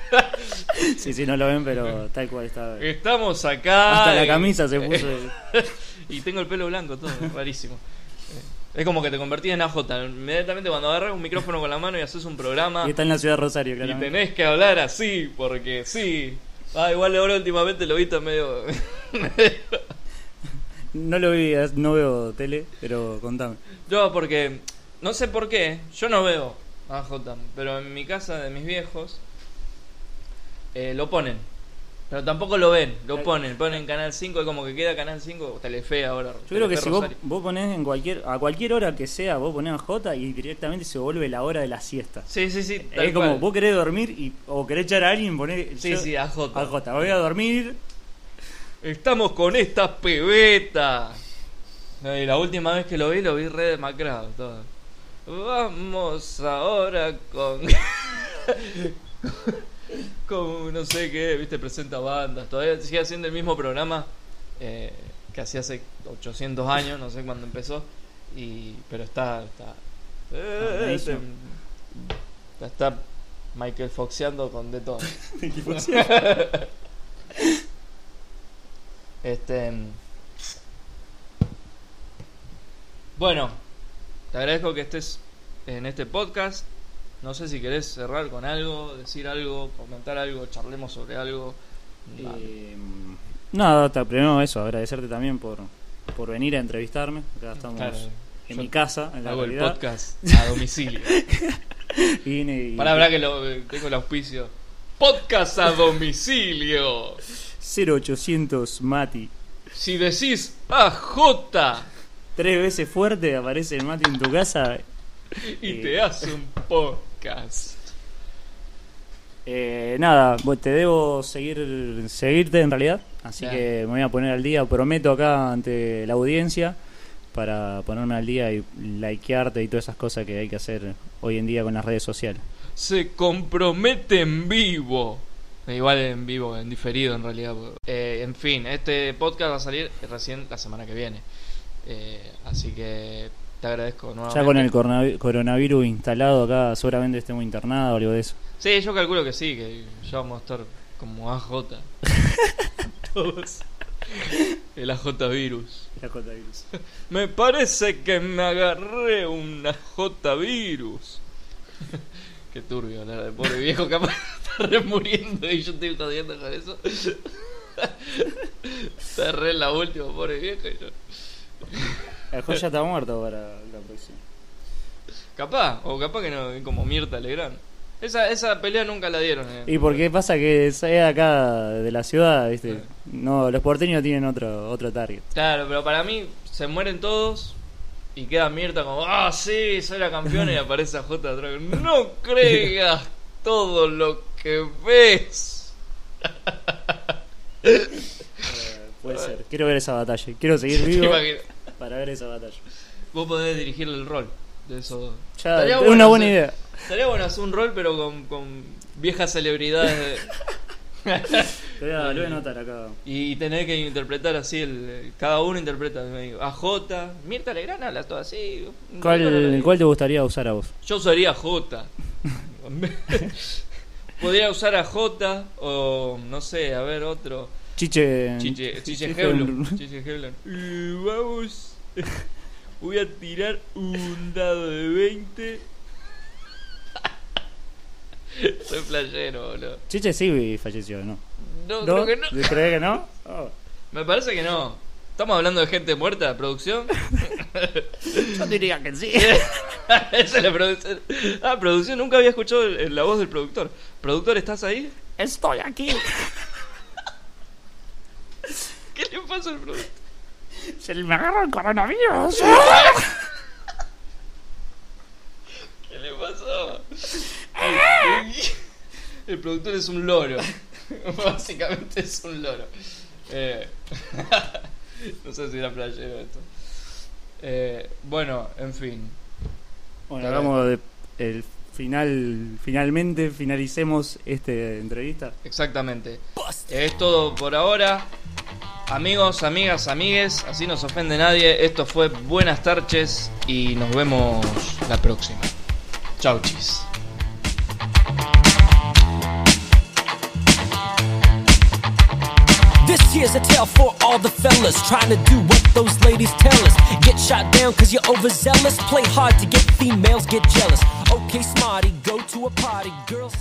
Sí, sí, no lo ven, pero tal cual está. Estamos acá. Hasta la y- camisa se puso. y tengo el pelo blanco, todo, rarísimo. Eh, Es como que te convertís en AJ. Inmediatamente cuando agarras un micrófono con la mano y haces un programa. Y está en la ciudad de Rosario, Y claramente. tenés que hablar así, porque sí. Ah, igual ahora últimamente lo viste medio. No lo vi, no veo tele, pero contame. Yo porque, no sé por qué, yo no veo a J, pero en mi casa de mis viejos eh, lo ponen. Pero tampoco lo ven, lo ponen, ponen Canal 5 y como que queda Canal 5, Telefe ahora. Yo creo que si vos, vos ponés en cualquier, a cualquier hora que sea, vos ponés a J y directamente se vuelve la hora de la siesta. Sí, sí, sí. Es como, cual. vos querés dormir y, o querés echar a alguien, ponés Sí, yo- sí, a J. a J. Voy a dormir. Estamos con esta pebeta. Y la última vez que lo vi, lo vi re demacrado todo. Vamos ahora con. con no sé qué, viste, presenta bandas. Todavía sigue haciendo el mismo programa eh, que hacía hace 800 años, no sé cuándo empezó. Y, pero está. Está, eh, este- está Michael Foxeando con de todo. Este. Bueno, te agradezco que estés en este podcast. No sé si querés cerrar con algo, decir algo, comentar algo, charlemos sobre algo. Eh, nada, te- primero eso, agradecerte también por, por venir a entrevistarme. Acá estamos Claro, en mi casa, en la Hago el podcast a domicilio. Y- Para hablar que lo, tengo el auspicio. Podcast a domicilio. 0800 Mati. Si decís AJ Tres veces fuerte aparece el Mati en tu casa. y Eh. te hace un podcast. Eh, nada, vos- te debo seguir seguirte en realidad. Así que me voy a poner al día. Prometo acá ante la audiencia para ponerme al día y likearte y todas esas cosas que hay que hacer hoy en día con las redes sociales. se compromete en vivo. Eh, Igual en vivo, en diferido en realidad. Eh, en fin, este podcast va a salir recién la semana que viene. Eh, así que te agradezco nuevamente. Ya con el corona- coronavirus instalado acá, seguramente estemos internados o algo de eso. Sí, yo calculo que sí, que ya vamos a estar como AJ. Todos. El AJ virus. Me parece que me agarré un AJ virus. Qué turbio hablar de pobre viejo capaz está re muriendo y yo estoy jodiendo con eso. Está re la última, pobre viejo. y yo- El joya está muerto para la próxima. Capaz, o capaz que no, como Mirta Legrand. Esa, esa pelea nunca la dieron. eh. Y porque pasa que es acá de la ciudad, ¿viste? No, los porteños tienen otro otro target. Claro, pero para mí se mueren todos y queda Mirta como, ah, sí, soy la campeona y aparece a J atrás. No creas todo lo que ves. Puede ser. Quiero ver esa batalla. Quiero seguir ¿Te vivo para ver esa batalla. Vos podés dirigirle el rol de eso. Ya, Estaría es bueno una buena hacer- idea. Estaría bueno hacer un rol, pero con, con viejas celebridades. de- Lo voy, a, lo voy a anotar acá. y tener que interpretar así, el, cada uno interpreta a J. Mirta Legrand habla todo así. ¿Cuál, ¿Cuál te gustaría usar a vos? Yo usaría J. Podría usar a J o no sé, a ver otro. Chiche. Chiche, Chiche. Heblum. Chiche. Y vamos. Voy a tirar un dado de 20. Soy playero, boludo. Chiche sí falleció, ¿no? No, creo que no. ¿Crees que no? Oh. Me parece que no. ¿Estamos hablando de gente muerta, producción? Yo diría que sí. Esa es la producción. Ah, producción, nunca había escuchado la voz del productor. ¿Productor, estás ahí? Estoy aquí. ¿Qué le pasa al productor? Se me agarra el coronavirus. ¿Qué le pasó? El productor es un loro. Básicamente es un loro. Eh, no sé si era playero esto. Eh, bueno, en fin. Bueno, hagamos de- el final. Finalmente finalicemos esta entrevista. Exactamente. Es todo por ahora. Amigos, amigas, amigues, así no se ofende nadie. Esto fue Buenas tardes y nos vemos la próxima. Chau, chis. This here's a tale for all the fellas trying to do what those ladies tell us. Get shot down cause you're overzealous. Play hard to get females, get jealous. Okay, smarty, go to a party. Girls,